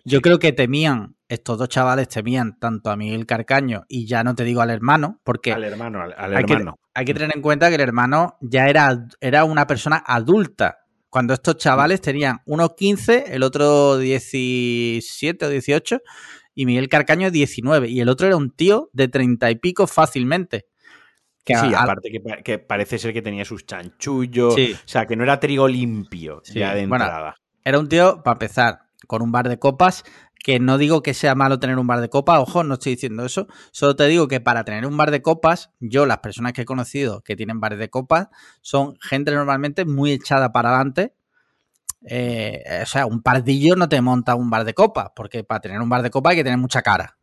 S1: Yo creo que temían, estos dos chavales temían tanto a Miguel Carcaño y ya no te digo al hermano, porque...
S2: Al hermano, al, hermano
S1: hay que tener en cuenta que el hermano ya era, era una persona adulta. Cuando estos chavales tenían unos 15, el otro 17 o 18, y Miguel Carcaño 19. Y el otro era un tío de 30 y pico fácilmente.
S2: sí, aparte que, parece ser que tenía sus chanchullos. O sea, que no era trigo limpio ya de entrada.
S1: era un tío, para empezar, con un bar de copas que no digo que sea malo tener un bar de copas, ojo, no estoy diciendo eso, solo te digo que para tener un bar de copas, yo las personas que he conocido que tienen bares de copas son gente normalmente muy echada para adelante. Eh, o sea, un pardillo no te monta un bar de copas, porque para tener un bar de copas hay que tener mucha cara.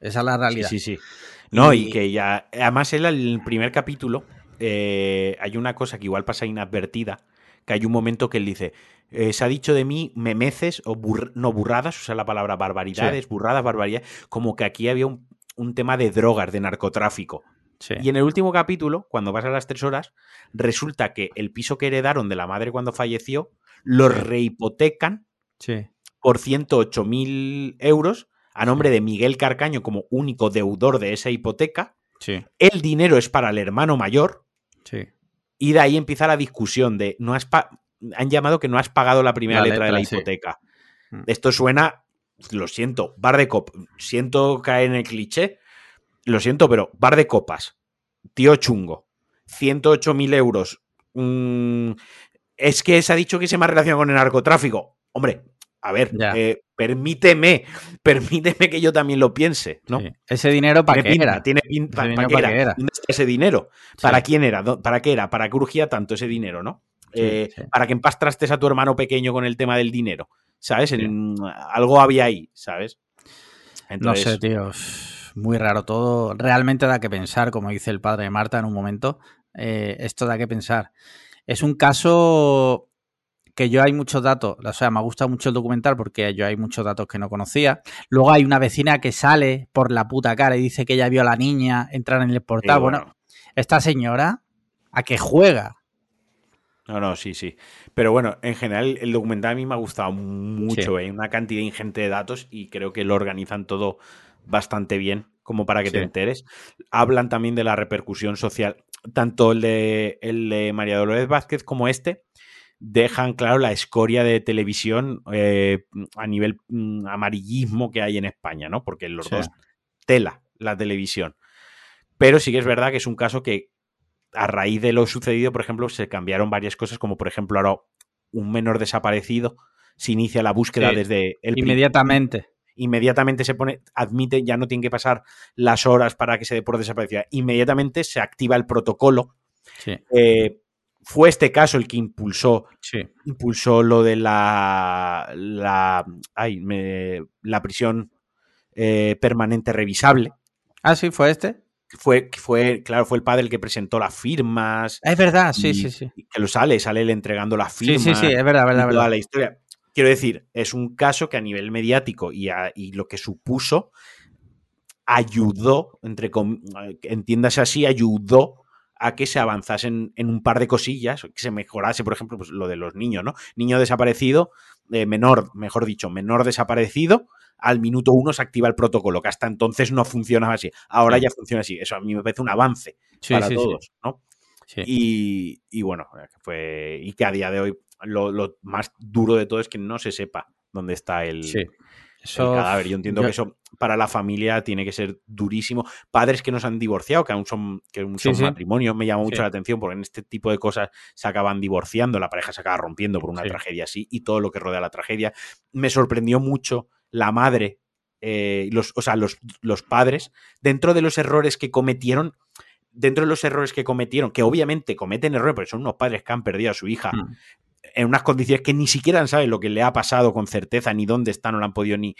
S1: Esa es la realidad.
S2: Sí, sí, sí. No, y, que ya, además en el primer capítulo eh, hay una cosa que igual pasa inadvertida, que hay un momento que él dice, eh, se ha dicho de mí memeces o no burradas, o sea, la palabra barbaridades, burradas, barbaridades, como que aquí había un, tema de drogas, de narcotráfico. Y en el último capítulo, cuando pasa las tres horas, resulta que el piso que heredaron de la madre cuando falleció lo rehipotecan por 108 mil euros a nombre de Miguel Carcaño como único deudor de esa hipoteca. El dinero es para el hermano mayor. Y de ahí empieza la discusión de no has han llamado que no has pagado la primera letra, de la hipoteca. Mm. Esto suena, lo siento, bar de copas. Siento caer en el cliché. Lo siento, pero bar de copas. Tío chungo. 108 mil euros. Mm, es que se ha dicho que se me ha relacionado con el narcotráfico. Hombre, a ver, eh, permíteme, permíteme que yo también lo piense, ¿no?
S1: Ese dinero para qué era.
S2: Tiene ¿Para, qué era? ¿Dónde está ese dinero? ¿Para quién era? ¿Para qué era? ¿Para qué urgía tanto ese dinero, no? Eh, para que empastraste a tu hermano pequeño con el tema del dinero, ¿sabes? algo había ahí, ¿sabes?
S1: No sé, tío. Muy raro todo. Realmente da que pensar, como dice el padre de Marta en un momento. Eh, esto da que pensar. Es un caso que yo hay muchos datos, o sea, me gusta mucho el documental porque yo hay muchos datos que no conocía. Luego hay una vecina que sale por la puta cara y dice que ella vio a la niña entrar en el portal. bueno, esta señora, ¿a qué juega?
S2: No, no, sí, sí. Pero bueno, en general el documental a mí me ha gustado mucho. Hay una cantidad ingente de datos y creo que lo organizan todo bastante bien como para que te enteres. Hablan también de la repercusión social. Tanto el de, el de María Dolores Vázquez como este dejan claro la escoria de televisión eh, a nivel mm, amarillismo que hay en España, ¿no? Porque los dos tela la televisión. Pero sí que es verdad que es un caso que a raíz de lo sucedido, por ejemplo, se cambiaron varias cosas, como por ejemplo ahora un menor desaparecido, se inicia la búsqueda desde el...
S1: Inmediatamente.
S2: Inmediatamente se pone, admite, ya no tiene que pasar las horas para que se dé por desaparecida. Inmediatamente se activa el protocolo. Eh, fue este caso el que impulsó, impulsó lo de la, la, la prisión eh, permanente revisable.
S1: Ah, sí, fue este
S2: fue, fue, claro, fue el padre el que presentó las firmas.
S1: Es verdad, sí, sí, sí.
S2: Que lo sale, sale él entregando las firmas.
S1: Sí, sí, sí, es verdad, verdad,
S2: verdad. la historia. Quiero decir, es un caso que a nivel mediático y, y lo que supuso ayudó, entre entiéndase así, ayudó a que se avanzase en, un par de cosillas, que se mejorase, por ejemplo, pues lo de los niños, ¿no? Niño desaparecido, eh, menor, mejor dicho, menor desaparecido, al minuto uno se activa el protocolo, que hasta entonces no funcionaba así. Ahora ya funciona así. Eso a mí me parece un avance para todos, ¿no? Y, y, bueno, fue, y que a día de hoy lo, más duro de todo es que no se sepa dónde está el, cadáver. Yo entiendo que eso para la familia tiene que ser durísimo. Padres que no se han divorciado, que aún son, que son matrimonio, me llama mucho la atención porque en este tipo de cosas se acaban divorciando, la pareja se acaba rompiendo por una tragedia así y todo lo que rodea la tragedia. Me sorprendió mucho la madre, eh, los, o sea, los, los padres, dentro de los errores que cometieron, dentro de los errores que cometieron, que obviamente cometen errores, porque son unos padres que han perdido a su hija mm. En unas condiciones que ni siquiera saben lo que le ha pasado con certeza, ni dónde está, no lo han podido ni,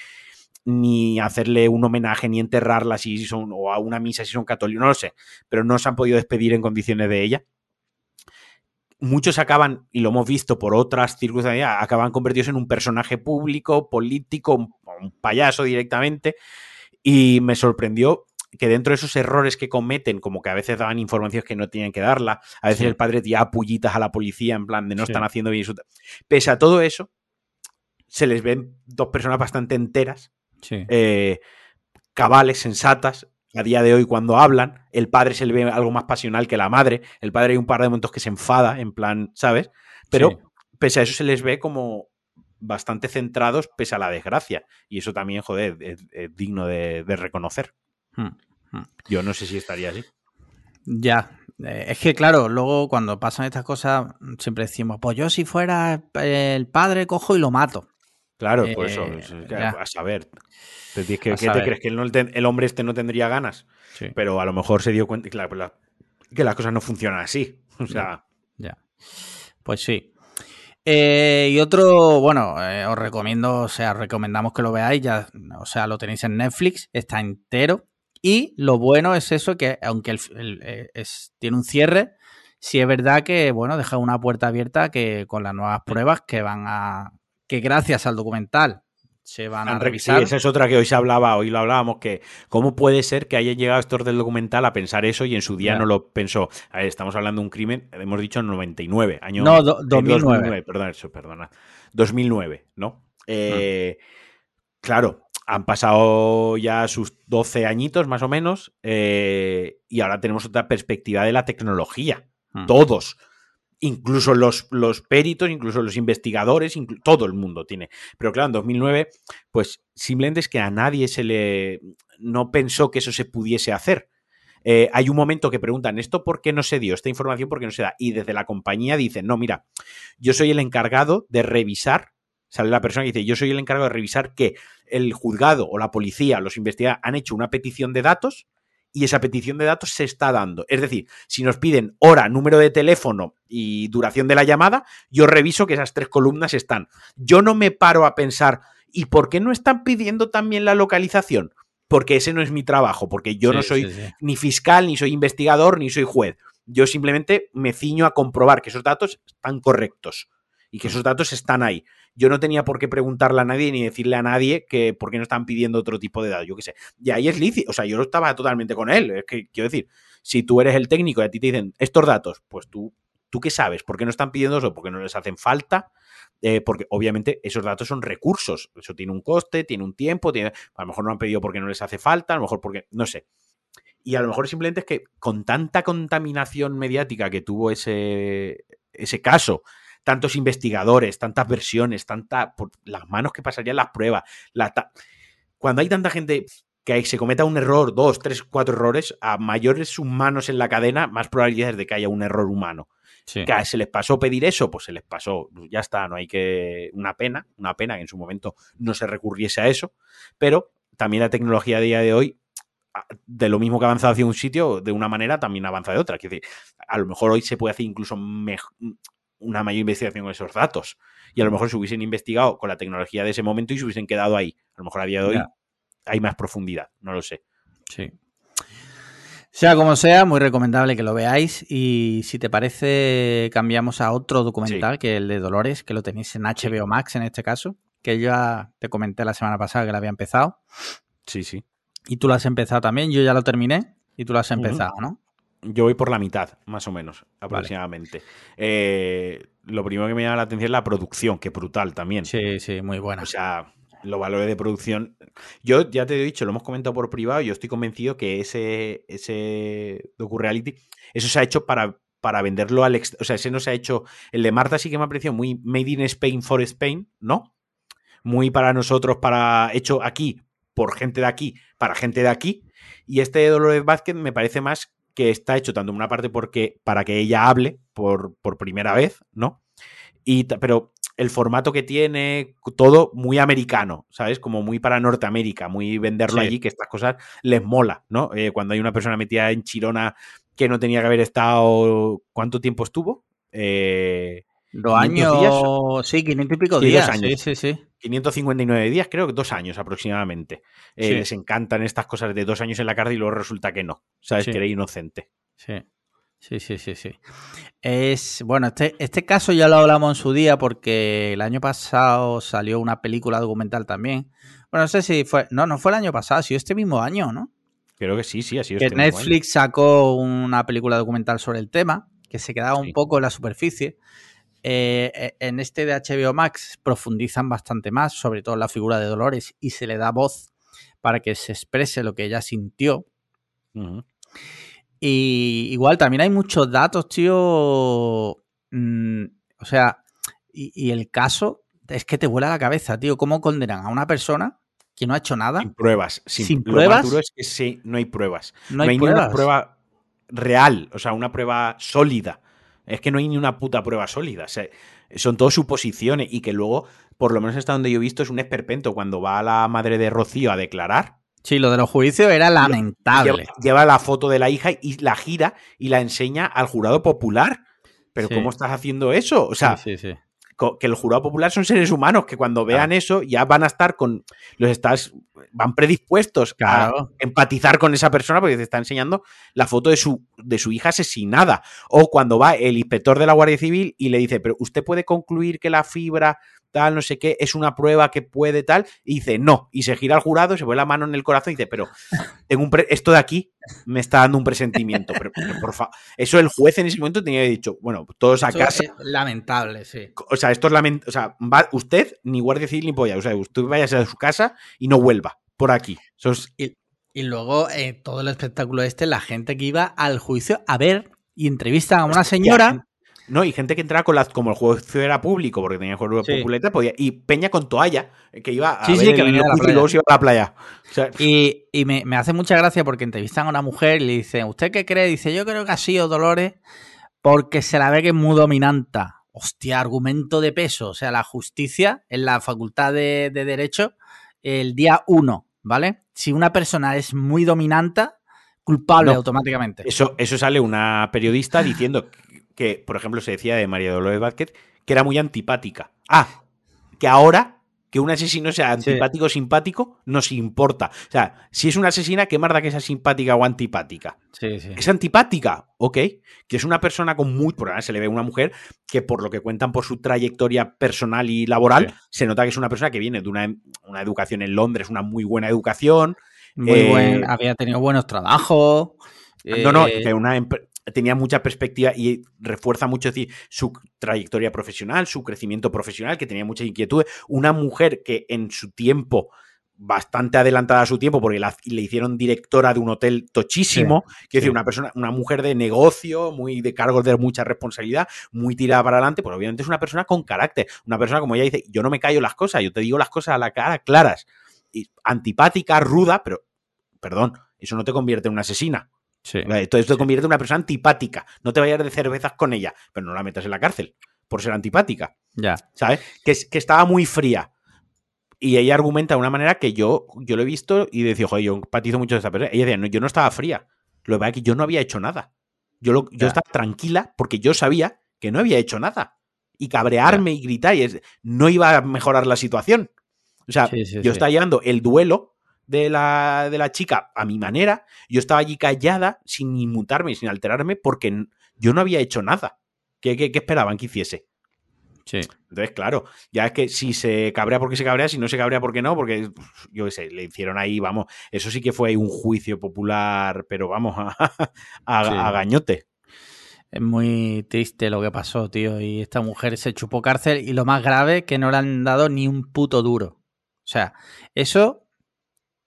S2: ni hacerle un homenaje, ni enterrarla si son, o a una misa si son católicos, no lo sé, pero no se han podido despedir en condiciones de ella muchos acaban, y lo hemos visto por otras circunstancias, acaban convertidos en un personaje público, político, un, payaso directamente. Y me sorprendió que dentro de esos errores que cometen, como que a veces daban informaciones que no tenían que darla, a veces el padre tira pullitas a la policía en plan de no están haciendo bien su... Pese a todo eso, se les ven dos personas bastante enteras, eh, cabales, sensatas, a día de hoy cuando hablan, el padre se le ve algo más pasional que la madre, el padre hay un par de momentos que se enfada, en plan, ¿sabes? Pero pese a eso se les ve como bastante centrados pese a la desgracia. Y eso también, joder, es, digno de, reconocer. Hmm, hmm. Yo no sé si estaría así.
S1: Ya, eh, es que claro, luego cuando pasan estas cosas siempre decimos, pues yo si fuera el padre cojo y lo mato.
S2: Claro, pues eso, eh, a saber. ¿qué, te crees? ¿Que el, hombre este no tendría ganas? Pero a lo mejor se dio cuenta pues que las cosas no funcionan así. O sea.
S1: Ya. Pues sí. Eh, y otro, bueno, eh, os recomiendo, o sea, recomendamos que lo veáis, ya, o sea, lo tenéis en Netflix, está entero. Y lo bueno es eso, que aunque el, tiene un cierre, sí es verdad que, bueno, deja una puerta abierta que con las nuevas pruebas que van a, que gracias al documental se van a revisar.
S2: Sí, esa es otra que hoy se hablaba, hoy lo hablábamos, que cómo puede ser que hayan llegado estos del documental a pensar eso y en su día no lo pensó. A ver, estamos hablando de un crimen, hemos dicho en 99, año...
S1: No, 2009.
S2: Perdón, eso, perdona. 2009, ¿no? Eh, claro, han pasado ya sus 12 añitos más o menos eh, y ahora tenemos otra perspectiva de la tecnología. Mm. Todos incluso los, los peritos, incluso los investigadores, todo el mundo tiene. Pero claro, en 2009, pues simplemente es que a nadie se le... no pensó que eso se pudiese hacer. Eh, hay un momento que preguntan, ¿esto por qué no se dio? Esta información, ¿por qué no se da? Y desde la compañía dicen, no, mira, yo soy el encargado de revisar, sale la persona que dice, yo soy el encargado de revisar que el juzgado o la policía, los investigadores han hecho una petición de datos y esa petición de datos se está dando. Es decir, si nos piden hora, número de teléfono y duración de la llamada, yo reviso que esas tres columnas están. Yo no me paro a pensar, ¿y por qué no están pidiendo también la localización? Porque ese no es mi trabajo, porque yo no soy ni fiscal, ni soy investigador, ni soy juez. Yo simplemente me ciño a comprobar que esos datos están correctos y que esos datos están ahí yo no tenía por qué preguntarle a nadie ni decirle a nadie que por qué no están pidiendo otro tipo de datos, yo qué sé. Y ahí es lícito, o sea, yo estaba totalmente con él, es que quiero decir, si tú eres el técnico y a ti te dicen estos datos, pues tú, ¿tú qué sabes? ¿Por qué no están pidiendo eso? ¿Porque no les hacen falta? Eh, porque obviamente esos datos son recursos, eso tiene un coste, tiene un tiempo, a lo mejor no han pedido porque no les hace falta, a lo mejor porque, no sé. Y a lo mejor simplemente es que con tanta contaminación mediática que tuvo ese, ese caso, tantos investigadores, tantas versiones, tanta, por las manos que pasarían las pruebas. cuando hay tanta gente que se cometa un error, dos, tres, cuatro errores, a mayores humanos en la cadena, más probabilidades de que haya un error humano. Que se les pasó pedir eso, pues se les pasó, ya está, no hay que. Una pena, una pena que en su momento no se recurriese a eso, pero también la tecnología a día de hoy, de lo mismo que ha avanzado hacia un sitio, de una manera también avanza de otra. Es decir, a lo mejor hoy se puede hacer incluso mejor una mayor investigación con esos datos. Y a lo mejor se hubiesen investigado con la tecnología de ese momento y se hubiesen quedado ahí. A lo mejor a día de hoy hay más profundidad, no lo sé.
S1: Sí. Sea como sea, muy recomendable que lo veáis. Y si te parece, cambiamos a otro documental, que el de Dolores, que lo tenéis en HBO Max en este caso, que yo ya te comenté la semana pasada que lo había empezado.
S2: Sí, sí.
S1: Y tú lo has empezado también, yo ya lo terminé y tú lo has empezado, ¿no?
S2: Yo voy por la mitad, más o menos, aproximadamente. Eh, lo primero que me llama la atención es la producción, que brutal también.
S1: Sí, sí, muy buena.
S2: O sea, los valores de producción. Yo ya te he dicho, lo hemos comentado por privado, yo estoy convencido que ese, ese docu-reality, eso se ha hecho para, para venderlo al... O sea, ese no se ha hecho... El de Marta sí que me ha parecido muy made in Spain for Spain, ¿no? Muy para nosotros, para hecho aquí, por gente de aquí, para gente de aquí. Y este de Dolores Vázquez me parece más que está hecho tanto en una parte porque, para que ella hable por, por primera vez, ¿no? Y, pero el formato que tiene, todo muy americano, ¿sabes? Como muy para Norteamérica, muy venderlo allí, que estas cosas les mola, ¿no? Eh, cuando hay una persona metida en Chirona que no tenía que haber estado. ¿Cuánto tiempo estuvo?
S1: Eh, dos años, sí, 500 y pico días. años. Sí, sí, sí.
S2: 559 días, creo que dos años aproximadamente. Eh, les encantan estas cosas de dos años en la cárcel y luego resulta que no. ¿Sabes? Que era inocente.
S1: Sí. Sí, sí, sí, sí. Es, bueno, este, este caso ya lo hablamos en su día porque el año pasado salió una película documental también. Bueno, no sé si fue, no, no fue el año pasado, ha sido este mismo año, ¿no?
S2: Creo que sí, sí, ha sido
S1: que
S2: este
S1: Netflix sacó una película documental sobre el tema, que se quedaba un poco en la superficie. Eh, e, en este de HBO Max profundizan bastante más, sobre todo en la figura de Dolores, y se le da voz para que se exprese lo que ella sintió. Y igual también hay muchos datos, tío. Mm, o sea, y, el caso es que te vuela la cabeza, tío. ¿Cómo condenan a una persona que no ha hecho nada?
S2: Sin pruebas. Sin, pruebas. Lo es que sí, no hay pruebas. No hay, ninguna prueba real, o sea, una prueba sólida. Es que no hay ni una puta prueba sólida. son todas suposiciones y que luego, por lo menos hasta donde yo he visto, es un esperpento. Cuando va la madre de Rocío a declarar,
S1: Sí, lo de los juicios era lamentable.
S2: Lleva, la foto de la hija y la gira y la enseña al jurado popular. Pero ¿cómo estás haciendo eso? O sea, que el jurado popular son seres humanos que cuando vean eso ya van a estar con. Los estás. van predispuestos a empatizar con esa persona porque te está enseñando la foto de su, de su hija asesinada. O cuando va el inspector de la Guardia Civil y le dice, pero usted puede concluir que la fibra tal, no sé qué, es una prueba que puede tal, y dice no, y se gira al jurado, se pone la mano en el corazón y dice, pero tengo un esto de aquí me está dando un presentimiento, pero, por favor, eso el juez en ese momento tenía dicho, bueno, todos a casa.
S1: lamentable, sí.
S2: O sea, esto es lamentable, o sea, va usted ni guardia civil ni polla, o sea, usted vaya a su casa y no vuelva por aquí.
S1: y, luego eh, todo el espectáculo este, la gente que iba al juicio a ver y entrevistan a una señora
S2: no, y gente que entraba con las, como el juego era público, porque tenía juego sí. podía, y Peña con toalla, que iba a ver que venía y luego se iba a la playa.
S1: y, me, hace mucha gracia porque entrevistan a una mujer y le dicen, ¿usted qué cree? Dice, yo creo que ha sido Dolores porque se la ve que es muy dominante. Hostia, argumento de peso. O sea, la justicia en la facultad de, Derecho, el día uno, ¿vale? Si una persona es muy dominante, culpable automáticamente.
S2: Eso, eso sale una periodista diciendo que, por ejemplo, se decía de María Dolores Vázquez, que era muy antipática. Ah, que ahora que un asesino sea antipático o simpático nos importa. O sea, si es una asesina, ¿qué más da que sea simpática o antipática?
S1: Sí, sí.
S2: Es antipática, ok. Que es una persona con muy. Por se le ve una mujer que, por lo que cuentan por su trayectoria personal y laboral, se nota que es una persona que viene de una, una educación en Londres, una muy buena educación.
S1: Muy buen, eh, había tenido buenos trabajos.
S2: No, no, eh, que una, tenía mucha perspectiva y refuerza mucho decir, su trayectoria profesional, su crecimiento profesional, que tenía muchas inquietudes. Una mujer que en su tiempo bastante adelantada a su tiempo porque le hicieron directora de un hotel tochísimo, que decir, una persona, una mujer de negocio, muy de cargos de mucha responsabilidad, muy tirada para adelante, pues obviamente es una persona con carácter, una persona como ella dice, yo no me callo las cosas, yo te digo las cosas a la cara claras, y antipática, ruda, pero perdón, eso no te convierte en una asesina. Entonces te convierte en una persona antipática. No te vayas de cervezas con ella, pero no la metas en la cárcel por ser antipática.
S1: Ya.
S2: ¿Sabes? Que, que estaba muy fría. Y ella argumenta de una manera que yo, yo lo he visto y decía, joder, yo empatizo mucho de esta persona. Ella decía, no, yo no estaba fría. Lo que pasa es que yo no había hecho nada. Yo, lo, yo estaba tranquila porque yo sabía que no había hecho nada. Y cabrearme y gritar y es, no iba a mejorar la situación. O sea, yo estaba llevando el duelo de la, de la chica a mi manera, yo estaba allí callada, sin inmutarme, sin alterarme, porque yo no había hecho nada. ¿Qué, qué, esperaban que hiciese? Sí. Entonces, claro, ya es que si se cabrea porque se cabrea, si no se cabrea porque no, porque yo qué sé, le hicieron ahí, vamos, eso sí que fue un juicio popular, pero vamos, a, gañote.
S1: Es muy triste lo que pasó, tío. Y esta mujer se chupó cárcel y lo más grave, que no le han dado ni un puto duro. O sea, eso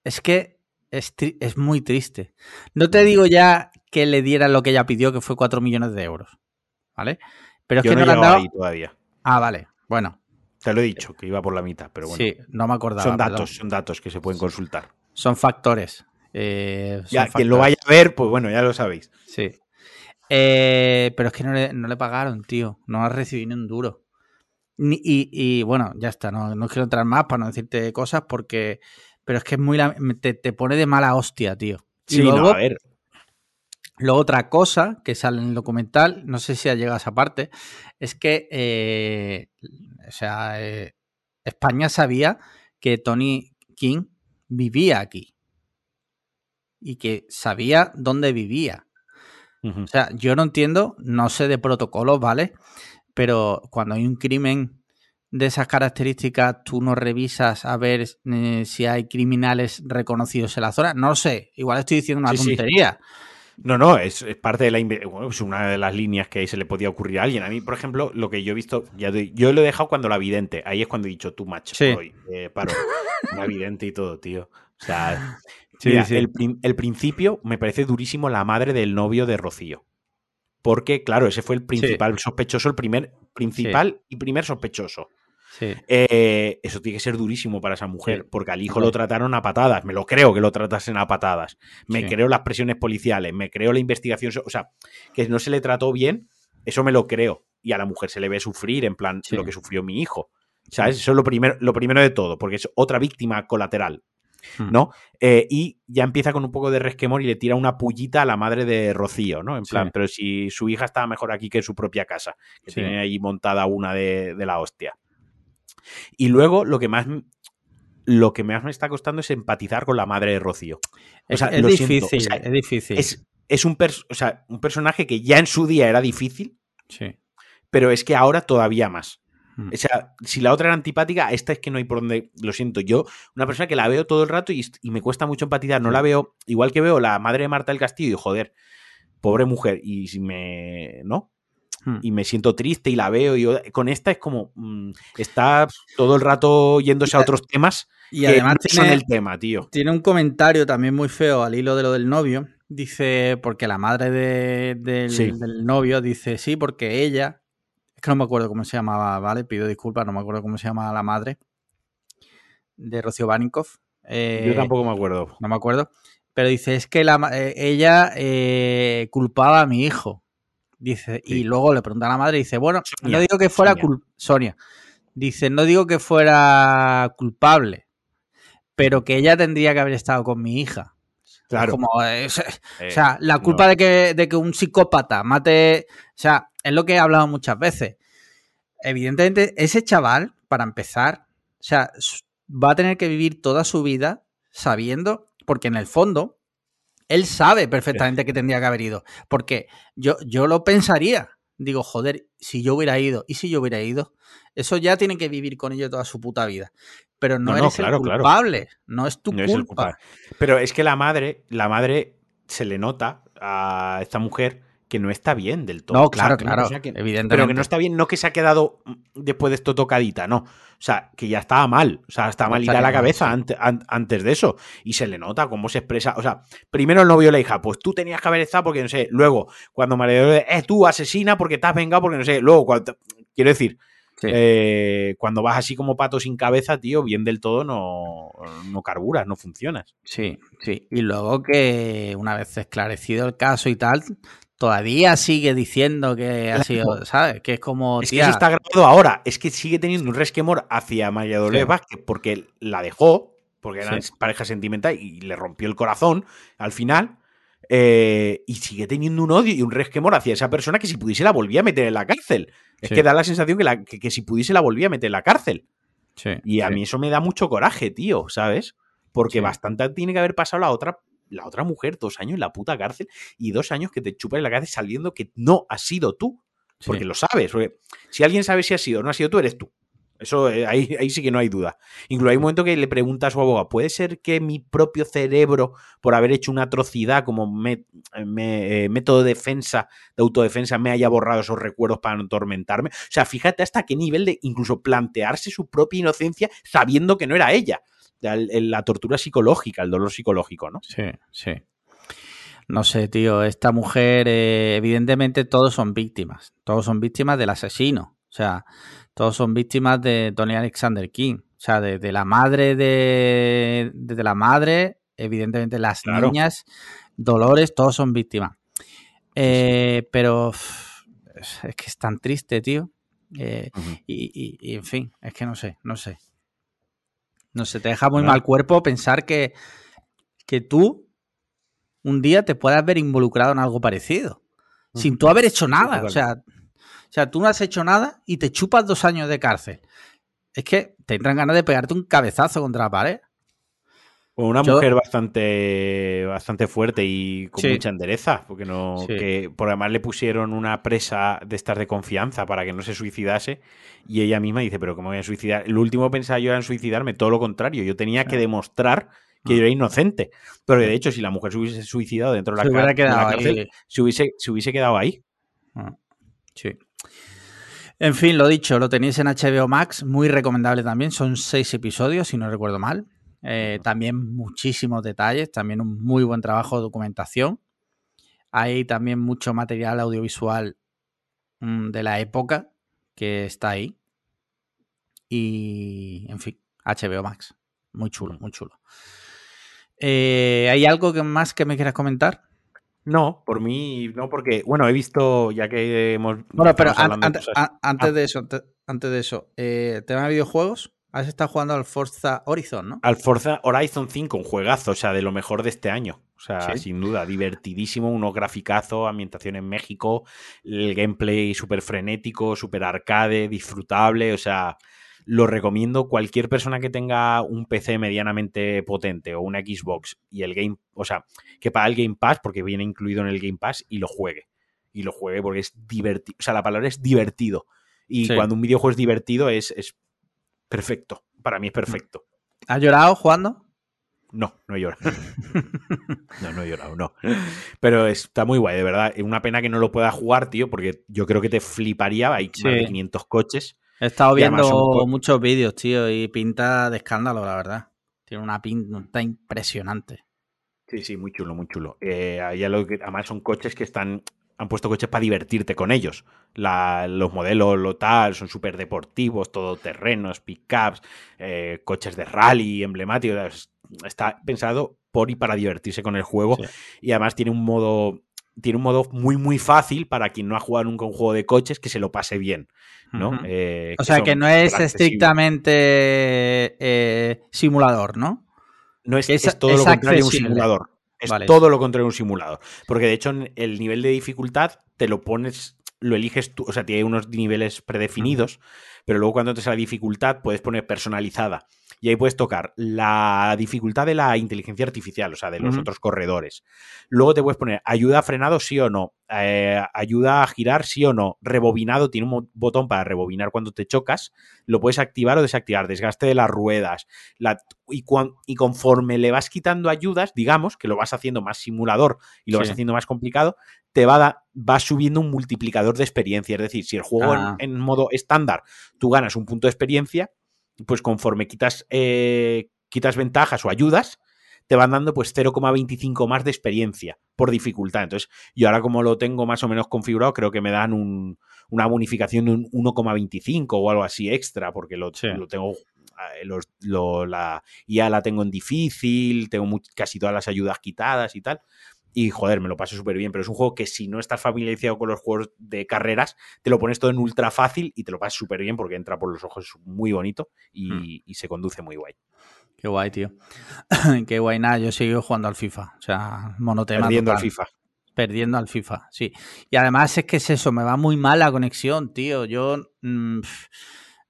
S1: es que es, es muy triste. No te digo ya que le dieran lo que ella pidió, que fue 4 millones de euros. ¿Vale? Pero es que no, le han dado.
S2: todavía.
S1: Ah, vale. Bueno.
S2: Te lo he dicho, que iba por la mitad, pero bueno.
S1: Sí, no me acordaba.
S2: Son datos, son datos que se pueden consultar.
S1: Son factores. Eh,
S2: ya, quien lo vaya a ver, pues bueno, ya lo sabéis.
S1: Sí. Eh, pero es que no le, pagaron, tío. No ha recibido ni un duro. y, bueno, ya está. No, no quiero entrar más para no decirte cosas porque. Pero es que es muy. Te, te pone de mala hostia, tío.
S2: sí, no, a ver.
S1: Luego otra cosa que sale en el documental, no sé si ha llegado a esa parte, es que eh, o sea, eh, España sabía que Tony King vivía aquí y que sabía dónde vivía. O sea, yo no entiendo, no sé de protocolos, ¿vale? Pero cuando hay un crimen de esas características, tú no revisas a ver eh, si hay criminales reconocidos en la zona. No sé, igual estoy diciendo una tontería.
S2: No, no, es, parte de la bueno, es una de las líneas que se le podía ocurrir a alguien. A mí, por ejemplo, lo que yo he visto, ya yo lo he dejado cuando la vidente. Ahí es cuando he dicho tú match
S1: sí.
S2: eh, paro. la vidente y todo, tío. O sea, El, principio me parece durísimo la madre del novio de Rocío. Porque, claro, ese fue el principal sospechoso, el primer principal y primer sospechoso. Eh, eso tiene que ser durísimo para esa mujer, porque al hijo lo trataron a patadas. Me lo creo que lo tratasen a patadas. Me creo las presiones policiales, me creo la investigación. O sea, que no se le trató bien, eso me lo creo. Y a la mujer se le ve sufrir, en plan, lo que sufrió mi hijo. ¿Sabes? Eso es lo primero, lo primero de todo, porque es otra víctima colateral. Hmm. ¿no? Eh, y ya empieza con un poco de resquemor y le tira una pullita a la madre de Rocío, ¿no? En plan, pero si su hija estaba mejor aquí que en su propia casa, que tiene ahí montada una de, de la hostia. Y luego lo que más lo que más me está costando es empatizar con la madre de Rocío.
S1: es, difícil, es difícil.
S2: Es, un, un personaje que ya en su día era difícil, sí. pero es que ahora todavía más. Hmm. O sea, si la otra era antipática, esta es que no hay por dónde. Lo siento, yo, una persona que la veo todo el rato y, me cuesta mucho empatizar, no la veo, igual que veo la madre de Marta del Castillo, y joder, pobre mujer, y si me. ¿No? Hmm. y me siento triste y la veo. Y con esta es como. Mm, está todo el rato yéndose a otros temas.
S1: Y además
S2: tiene, el tema, tío.
S1: Tiene un comentario también muy feo al hilo de lo del novio. Dice, porque la madre del, novio dice, sí, porque ella. Es que no me acuerdo cómo se llamaba, ¿vale? Pido disculpas, no me acuerdo cómo se llamaba la madre de Rocío Banikov.
S2: Eh, Yo tampoco me acuerdo.
S1: No me acuerdo. Pero dice, es que la, eh, ella eh, culpaba a mi hijo. Dice, y luego le pregunta a la madre, dice, bueno, no digo que fuera Sonia. Dice, no digo que fuera culpable, pero que ella tendría que haber estado con mi hija.
S2: Claro.
S1: Como, o sea, la culpa de, que, de que un psicópata mate. O sea, es lo que he hablado muchas veces. Evidentemente, ese chaval, para empezar, o sea, va a tener que vivir toda su vida sabiendo, porque en el fondo, él sabe perfectamente que tendría que haber ido. Porque yo, yo lo pensaría. Digo, joder, si yo hubiera ido, y si yo hubiera ido, eso ya tiene que vivir con ello toda su puta vida. Pero no, eres el culpable, no es tu culpa.
S2: Pero es que la madre, la madre se le nota a esta mujer que no está bien del todo.
S1: No, claro, claro, evidentemente.
S2: Pero que no está bien, no que se ha quedado mm, después de esto tocadita, no. O sea, que ya estaba mal. O sea, estaba mal a la cabeza antes, de eso. Y se le nota cómo se expresa. O sea, primero el novio de la hija, pues tú tenías que haber estado porque no sé. Luego, cuando María es eh, tú asesina porque te has vengado porque no sé. Luego, cuando, quiero decir, eh, cuando vas así como pato sin cabeza, tío, bien del todo no, no carburas, no funcionas.
S1: Sí, sí. Y luego que una vez esclarecido el caso y tal, todavía sigue diciendo que ha sido, ¿sabes? Que es como.
S2: Es que eso está grabado ahora. Es que sigue teniendo un resquemor hacia María Dolores Vázquez porque la dejó, porque era pareja sentimental y le rompió el corazón al final. Eh, y sigue teniendo un odio y un resquemor hacia esa persona que si pudiese la volvía a meter en la cárcel. Es que da la sensación que, la, que, si pudiese la volvía a meter en la cárcel. y a mí eso me da mucho coraje, tío, ¿sabes? Porque bastante tiene que haber pasado la otra la otra mujer dos años en la puta cárcel y dos años que te chupan en la cárcel saliendo que no has sido tú. Porque lo sabes. Porque si alguien sabe si ha sido o no ha sido tú, eres tú. Eso eh, ahí, ahí, sí que no hay duda. Incluso hay un momento que le pregunta a su abogado, ¿puede ser que mi propio cerebro, por haber hecho una atrocidad como eh, método de defensa, de autodefensa, me haya borrado esos recuerdos para no atormentarme? O sea, fíjate hasta qué nivel de incluso plantearse su propia inocencia sabiendo que no era ella. La, tortura psicológica, el dolor psicológico, ¿no?
S1: Sí, sí. No sé, tío, esta mujer, eh, evidentemente todos son víctimas, todos son víctimas del asesino. O sea, todos son víctimas de Tony Alexander King. O sea, de, la madre de, de, la madre, evidentemente las niñas, Dolores, todos son víctimas. Eh, pero es que es tan triste, tío. Eh, y, en fin, es que no sé, no sé. No sé, te deja muy mal cuerpo pensar que, que tú un día te puedas ver involucrado en algo parecido. Sin tú haber hecho nada. O sea, o sea, tú no has hecho nada y te chupas dos años de cárcel. Es que te entran ganas de pegarte un cabezazo contra la pared.
S2: Una mujer bastante, bastante fuerte y con mucha endereza, porque no, que por además le pusieron una presa de estas de confianza para que no se suicidase y ella misma dice, pero ¿cómo voy a suicidar? El último pensaba yo era en suicidarme, todo lo contrario, yo tenía que demostrar que yo era inocente. Pero de hecho, si la mujer se hubiese suicidado dentro de la, cárcel, se hubiese, se hubiese quedado ahí.
S1: Ah, sí. En fin, lo dicho, lo tenéis en HBO Max, muy recomendable también. Son seis episodios, si no recuerdo mal. Eh, también muchísimos detalles, también un muy buen trabajo de documentación. Hay también mucho material audiovisual mm, de la época que está ahí. Y, en fin, HBO Max. Muy chulo, muy chulo. Eh, ¿Hay algo más que me quieras comentar?
S2: No, por mí no, porque, bueno, he visto, ya que hemos...
S1: Bueno, pero antes ah. de eso, antes de eso, eh, tema de videojuegos, has estado jugando al Forza Horizon, ¿no?
S2: Al Forza Horizon 5, un juegazo, o sea, de lo mejor de este año. O sea, sin duda, divertidísimo, unos graficazos, ambientación en México, el gameplay súper frenético, súper arcade, disfrutable, o sea, lo recomiendo cualquier persona que tenga un PC medianamente potente o una Xbox y el Game, o sea, que pague el Game Pass porque viene incluido en el Game Pass y lo juegue. Y lo juegue porque es divertido, o sea, la palabra es divertido. Y cuando un videojuego es divertido es, es perfecto. Para mí es perfecto.
S1: ¿Has llorado jugando?
S2: No, no he llorado. no, no he llorado, no. Pero está muy guay, de verdad. Es una pena que no lo pueda jugar, tío, porque yo creo que te fliparía. Hay más de 500 coches.
S1: He estado viendo muchos vídeos, tío, y pinta de escándalo, la verdad. Tiene una pinta impresionante.
S2: Sí, sí, muy chulo, muy chulo. Eh, lo que, además son coches que están han puesto coches para divertirte con ellos. los modelos, lo tal, son súper deportivos, todoterrenos, pickups, eh, coches de rally emblemáticos. Está pensado por y para divertirse con el juego. Y además tiene un modo. Tiene un modo muy, muy fácil para quien no ha jugado nunca un juego de coches que se lo pase bien.
S1: Eh, o sea, que no es estrictamente eh, simulador, ¿no?
S2: No es, es, todo lo contrario un simulador. Es todo lo contrario un simulador. Porque de hecho, el nivel de dificultad te lo pones, lo eliges tú, o sea, tiene unos niveles predefinidos, pero luego cuando te sale la dificultad puedes poner personalizada y ahí puedes tocar la dificultad de la inteligencia artificial, o sea, de los otros corredores. Luego te puedes poner ayuda a frenado sí o no, eh, ayuda a girar sí o no, rebobinado, tiene un botón para rebobinar cuando te chocas, lo puedes activar o desactivar, desgaste de las ruedas, y, y, conforme le vas quitando ayudas, digamos, que lo vas haciendo más simulador y lo vas haciendo más complicado, te va, va subiendo un multiplicador de experiencia. Es decir, si el juego en, ah. modo estándar tú ganas un punto de experiencia, pues conforme quitas, eh, quitas ventajas o ayudas, te van dando pues 0,25 más de experiencia por dificultad. Entonces, yo ahora como lo tengo más o menos configurado, creo que me dan una bonificación de un 1,25 o algo así extra, porque lo, lo tengo eh, la IA la tengo en difícil, tengo casi todas las ayudas quitadas y tal y joder, me lo paso súper bien, pero es un juego que si no estás familiarizado con los juegos de carreras, te lo pones todo en ultra fácil y te lo pasas súper bien porque entra por los ojos muy bonito y, hmm. se conduce muy guay.
S1: Qué guay, tío. Qué guay, nada, yo sigo jugando al FIFA, o sea, monotema.
S2: Perdiendo al FIFA.
S1: Perdiendo al FIFA, sí. Y además es que es eso, me va muy mal la conexión, tío. Yo... Mm,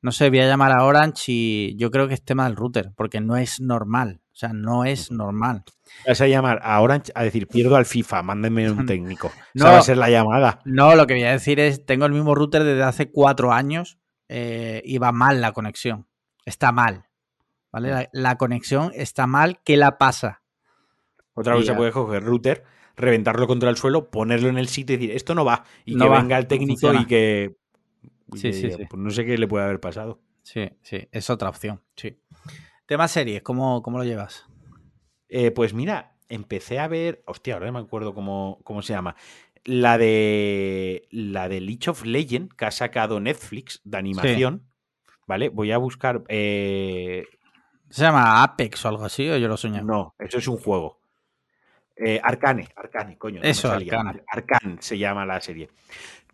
S1: No sé, voy a llamar a Orange y yo creo que es tema del router, porque no es normal. O sea, no es normal.
S2: Vas a llamar a Orange a decir, pierdo al FIFA, mándenme un técnico. no va a ser la llamada.
S1: No, lo que voy a decir es, tengo el mismo router desde hace cuatro años eh, y va mal la conexión. Está mal. ¿Vale? La, conexión está mal. ¿Qué la pasa?
S2: Otra cosa, puede coger router, reventarlo contra el suelo, ponerlo en el sitio y decir, esto no va. Y que venga el técnico y que sí, sí, sí. Pues no sé qué le puede haber pasado.
S1: Sí, sí, es otra opción, sí. Tema series, ¿cómo, cómo lo llevas?
S2: Eh, pues mira, empecé a ver. Hostia, ahora no me acuerdo cómo, cómo se llama. La de. La de Leech of Legend que ha sacado Netflix de animación. ¿Vale? Voy a buscar. Eh,
S1: ¿Se llama Apex o algo así? ¿O yo lo soñé?
S2: No, eso es un juego. Eh, Arcane, Arcane, coño.
S1: Eso, Arcane.
S2: Arcane se llama la serie.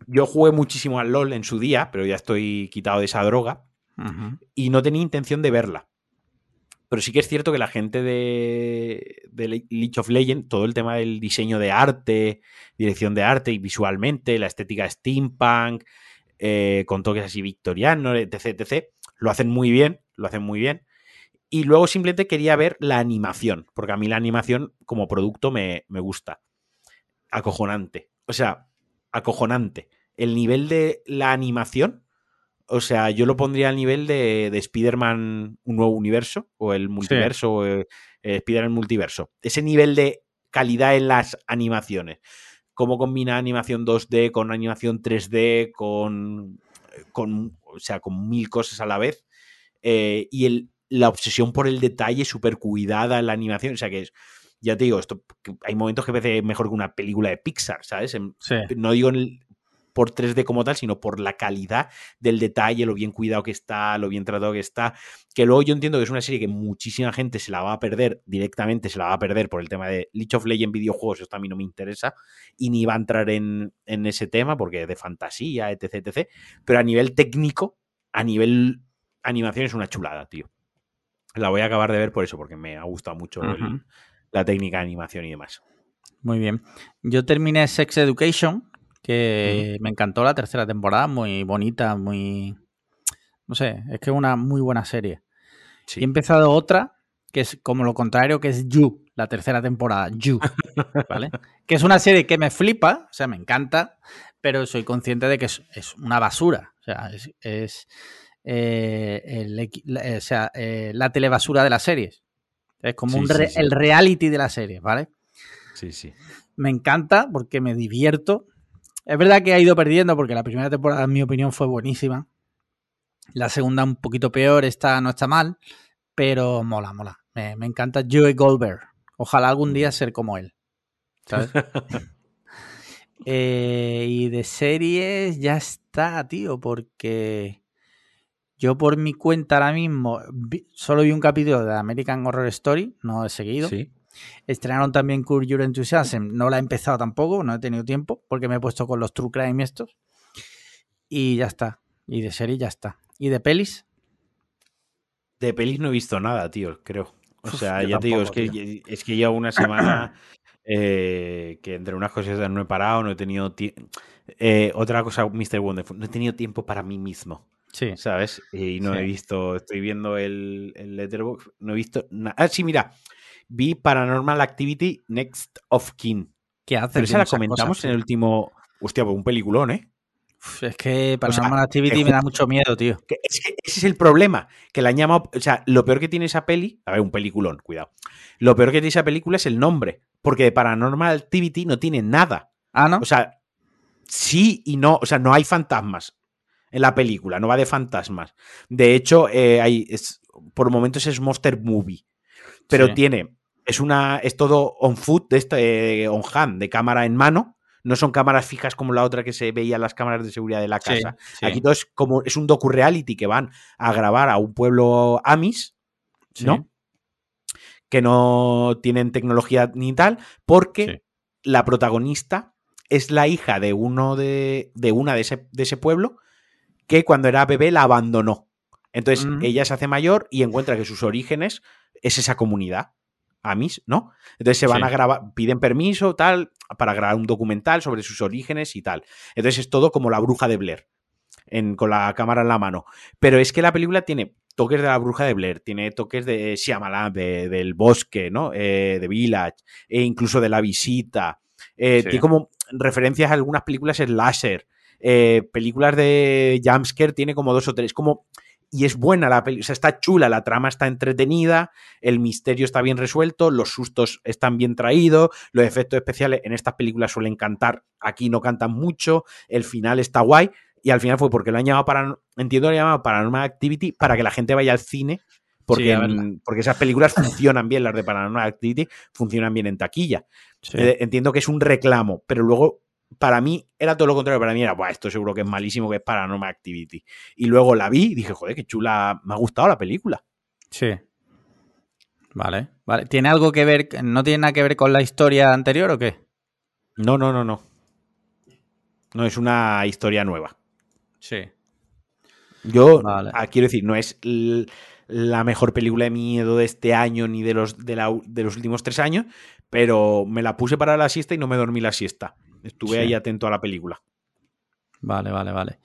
S2: Yo jugué muchísimo al LOL en su día, pero ya estoy quitado de esa droga. Y no tenía intención de verla. Pero sí que es cierto que la gente de, de League of Legends, todo el tema del diseño de arte, dirección de arte y visualmente, la estética steampunk, eh, con toques así victorianos, etc, etc, lo hacen muy bien, lo hacen muy bien. Y luego simplemente quería ver la animación, porque a mí la animación como producto me, me gusta. Acojonante. O sea, acojonante. El nivel de la animación, o sea, yo lo pondría al nivel de, de Spider-Man Un Nuevo Universo o el multiverso, eh, Spider-Man Multiverso. Ese nivel de calidad en las animaciones. Cómo combina animación 2D con animación 3D, con, con, o sea, con mil cosas a la vez. Eh, y el, la obsesión por el detalle súper cuidada en la animación. O sea, que es, ya te digo, esto, hay momentos que parece mejor que una película de Pixar, ¿sabes? No digo por 3D como tal, sino por la calidad del detalle, lo bien cuidado que está, lo bien tratado que está. Que luego yo entiendo que es una serie que muchísima gente se la va a perder directamente, se la va a perder por el tema de Leech of Legends videojuegos, esto a mí no me interesa, y ni va a entrar en, en ese tema porque es de fantasía, etc, etc. Pero a nivel técnico, a nivel animación es una chulada, tío. La voy a acabar de ver por eso, porque me ha gustado mucho la técnica de animación y demás.
S1: Muy bien. Yo terminé Sex Education, que me encantó la tercera temporada, muy bonita, muy... No sé, es que es una muy buena serie. Y he empezado otra, que es como lo contrario, que es You, la tercera temporada, You, ¿vale? que es una serie que me flipa, o sea, me encanta, pero soy consciente de que es, una basura. O sea, es, eh, la, o sea, eh, la telebasura de las series. Es como el reality de las series, ¿vale?
S2: Sí, sí.
S1: Me encanta porque me divierto. Es verdad que ha ido perdiendo porque la primera temporada, en mi opinión, fue buenísima. La segunda un poquito peor, esta no está mal, pero mola, mola. Me, encanta Joey Goldberg. Ojalá algún día ser como él. ¿Sabes? Eh, y de series ya está, tío, porque yo por mi cuenta ahora mismo solo vi un capítulo de American Horror Story, no he seguido. Sí. Estrenaron también Curve Your Enthusiasm, no la he empezado tampoco, no he tenido tiempo porque me he puesto con los True Crime estos. Y ya está. Y de serie ya está. ¿Y de pelis?
S2: De pelis no he visto nada, tío, creo. O sea, ya te digo, es que, es que llevo una semana eh, que entre unas cosas no he parado, no he tenido tiempo. Eh, otra cosa, Mr. Wonderful, no he tenido tiempo para mí mismo.
S1: Sí.
S2: ¿Sabes? Y no he visto, estoy viendo el, el Letterboxd, no he visto nada. Ah, sí, mira, vi Paranormal Activity Next of Kin.
S1: ¿Qué hace?
S2: Pero esa la comentamos en el último. Hostia, pues un peliculón, ¿eh?
S1: es que Paranormal Activity me da mucho miedo, tío.
S2: es que ese es el problema. Que la han llamado. O sea, lo peor que tiene esa peli. A ver, un peliculón, cuidado. Lo peor que tiene esa película es el nombre. Porque de Paranormal Activity no tiene nada.
S1: Ah, ¿no?
S2: O sea, sí y no. O sea, no hay fantasmas en la película, no va de fantasmas. De hecho, eh, hay, es, por momentos es Monster Movie, pero tiene, es una, es todo on foot, de este, eh, on hand, de cámara en mano. No son cámaras fijas como la otra que se veía en las cámaras de seguridad de la casa. Aquí todo es como, es un docu-reality que van a grabar a un pueblo Amis, ¿no? Que no tienen tecnología ni tal, porque la protagonista es la hija de uno de, de una de ese, de ese pueblo que cuando era bebé la abandonó. Entonces ella se hace mayor y encuentra que sus orígenes es esa comunidad. Amis, ¿no? Entonces se van a grabar, piden permiso, tal, para grabar un documental sobre sus orígenes y tal. Entonces es todo como la bruja de Blair. con la cámara en la mano. Pero es que la película tiene toques de la bruja de Blair, tiene toques de Shyamalan, del bosque, ¿no? Eh, de Village, e incluso de la visita. Eh, tiene como referencias a algunas películas slasher. Eh, películas de jumpscare tiene como dos o tres. Como y es buena la película, o sea, está chula, la trama está entretenida, el misterio está bien resuelto, los sustos están bien traídos, los efectos especiales en estas películas suelen cantar, aquí no cantan mucho, el final está guay, y al final fue porque lo han llamado para, entiendo lo han llamado Paranormal Activity, para que la gente vaya al cine, porque, porque esas películas funcionan bien, las de Paranormal Activity funcionan bien en taquilla. Eh, entiendo que es un reclamo, pero luego para mí era todo lo contrario. Para mí era, esto seguro que es malísimo, que es Paranormal Activity. Y luego la vi y dije, joder, qué chula, me ha gustado la película.
S1: Sí. Vale, vale. ¿Tiene algo que ver, no tiene nada que ver con la historia anterior o qué?
S2: No, no, no, no. No es una historia nueva.
S1: Sí.
S2: Yo ah, quiero decir, no es la mejor película de miedo de este año ni de los, de, de los últimos tres años, pero me la puse para la siesta y no me dormí la siesta. Estuve ahí atento a la película.
S1: Vale, vale, vale.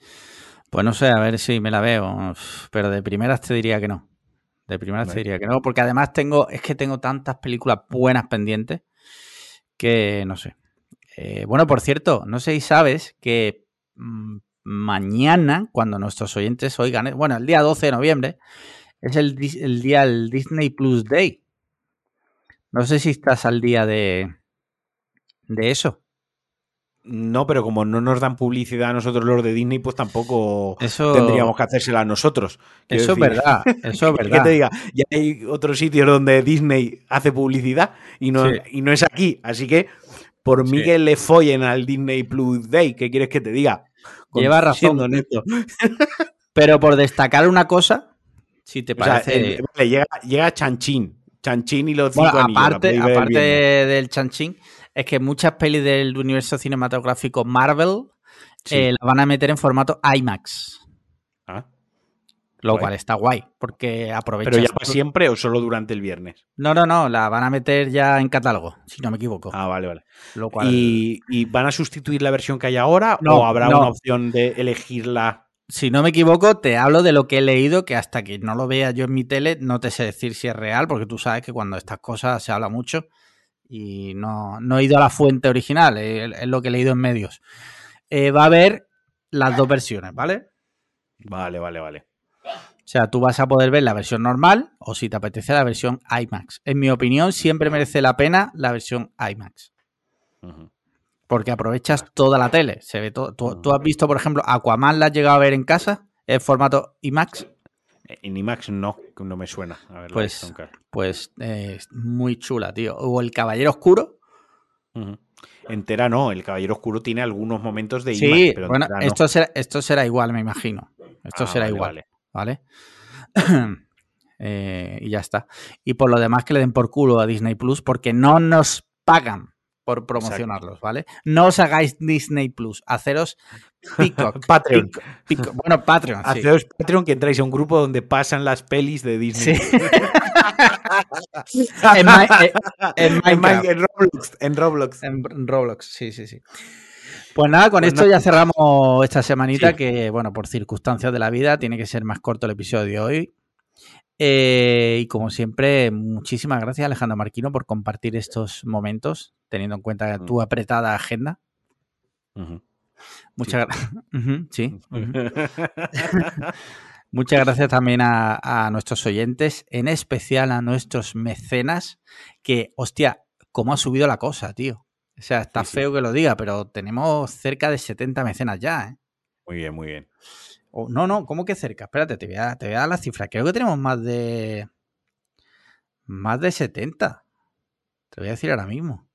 S1: Pues no sé, a ver si me la veo, pero de primeras te diría que no. De primeras te diría que no, porque además tengo, es que tengo tantas películas buenas pendientes que no sé. Eh, bueno, por cierto, no sé si sabes que mm, mañana, cuando nuestros oyentes oigan, bueno, el día 12 de noviembre, es el, el día del Disney Plus Day. No sé si estás al día de, de eso.
S2: No, pero como no nos dan publicidad a nosotros los de Disney, pues tampoco tendríamos que hacérsela a nosotros.
S1: Eso es verdad, eso es verdad.
S2: que te diga, ya hay otros sitios donde Disney hace publicidad y no, y no es aquí. Así que, por mí que le follen al Disney Plus Day, ¿qué quieres que te diga?
S1: Lleva razón. esto. pero por destacar una cosa, si te parece.
S2: llega, llega Chanchín. Chanchín y los cinco
S1: Aparte, aparte del Chanchín es que muchas pelis del universo cinematográfico Marvel eh, las van a meter en formato IMAX. Ah. Lo cual está guay, porque aprovecha.
S2: ¿Pero ya para siempre o solo durante el viernes?
S1: No, no, no, la van a meter ya en catálogo, si no me equivoco.
S2: Ah, vale, vale. ¿Y, van a sustituir la versión que hay ahora o habrá una opción de elegirla?
S1: Si no me equivoco, te hablo de lo que he leído, que hasta que no lo vea yo en mi tele, no te sé decir si es real, porque tú sabes que cuando estas cosas se habla mucho y no, he ido a la fuente original, es, lo que he leído en medios. Eh, va a haber las dos versiones, ¿vale?
S2: Vale, vale, vale.
S1: O sea, tú vas a poder ver la versión normal o si te apetece la versión IMAX. En mi opinión, siempre merece la pena la versión IMAX. Porque aprovechas toda la tele. Se ve todo. ¿Tú, has visto, por ejemplo, Aquaman la has llegado a ver en casa en formato IMAX?
S2: En IMAX no, no me suena.
S1: pues, pues eh, muy chula, tío. O El Caballero Oscuro.
S2: Entera no, El Caballero Oscuro tiene algunos momentos de IMAX.
S1: Sí, pero bueno, esto, será, esto será igual, me imagino. Esto ah, será igual, ¿vale? Eh, y ya está. Y por lo demás que le den por culo a Disney Plus porque no nos pagan por promocionarlos, ¿vale? No os hagáis Disney Plus, haceros Peacock.
S2: Patreon.
S1: bueno, Patreon.
S2: Haceros Patreon que entráis a un grupo donde pasan las pelis de Disney. Sí.
S1: en, eh, en,
S2: Roblox, en, Roblox.
S1: En Roblox. sí, sí, sí. Pues nada, con pues esto ya cerramos esta semanita que, bueno, por circunstancias de la vida tiene que ser más corto el episodio de hoy. Eh, y como siempre, muchísimas gracias Alejandro Marquino por compartir estos momentos, teniendo en cuenta tu apretada agenda. Muchas gracias. sí. Muchas gracias también a, nuestros oyentes, en especial a nuestros mecenas, que, hostia, cómo ha subido la cosa, tío. O sea, está feo que lo diga, pero tenemos cerca de 70 mecenas ya, ¿eh?
S2: Muy bien, muy bien
S1: no, no, ¿cómo que cerca? Espérate, te voy, a, te voy a dar la cifra. Creo que tenemos más de. Más de 70. Te voy a decir ahora mismo.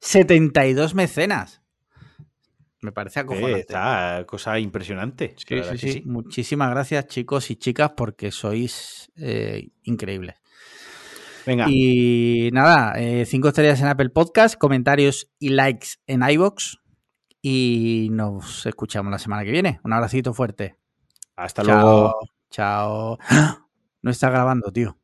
S1: 72 mecenas. Me parece acojonante.
S2: está, cosa impresionante.
S1: Sí, sí, sí, Muchísimas gracias, chicos y chicas, porque sois eh, increíbles. Venga. Y nada, eh, cinco estrellas en Apple Podcast, comentarios y likes en iBox y nos escuchamos la semana que viene. Un abracito fuerte.
S2: Hasta luego.
S1: Chao. No está grabando, tío.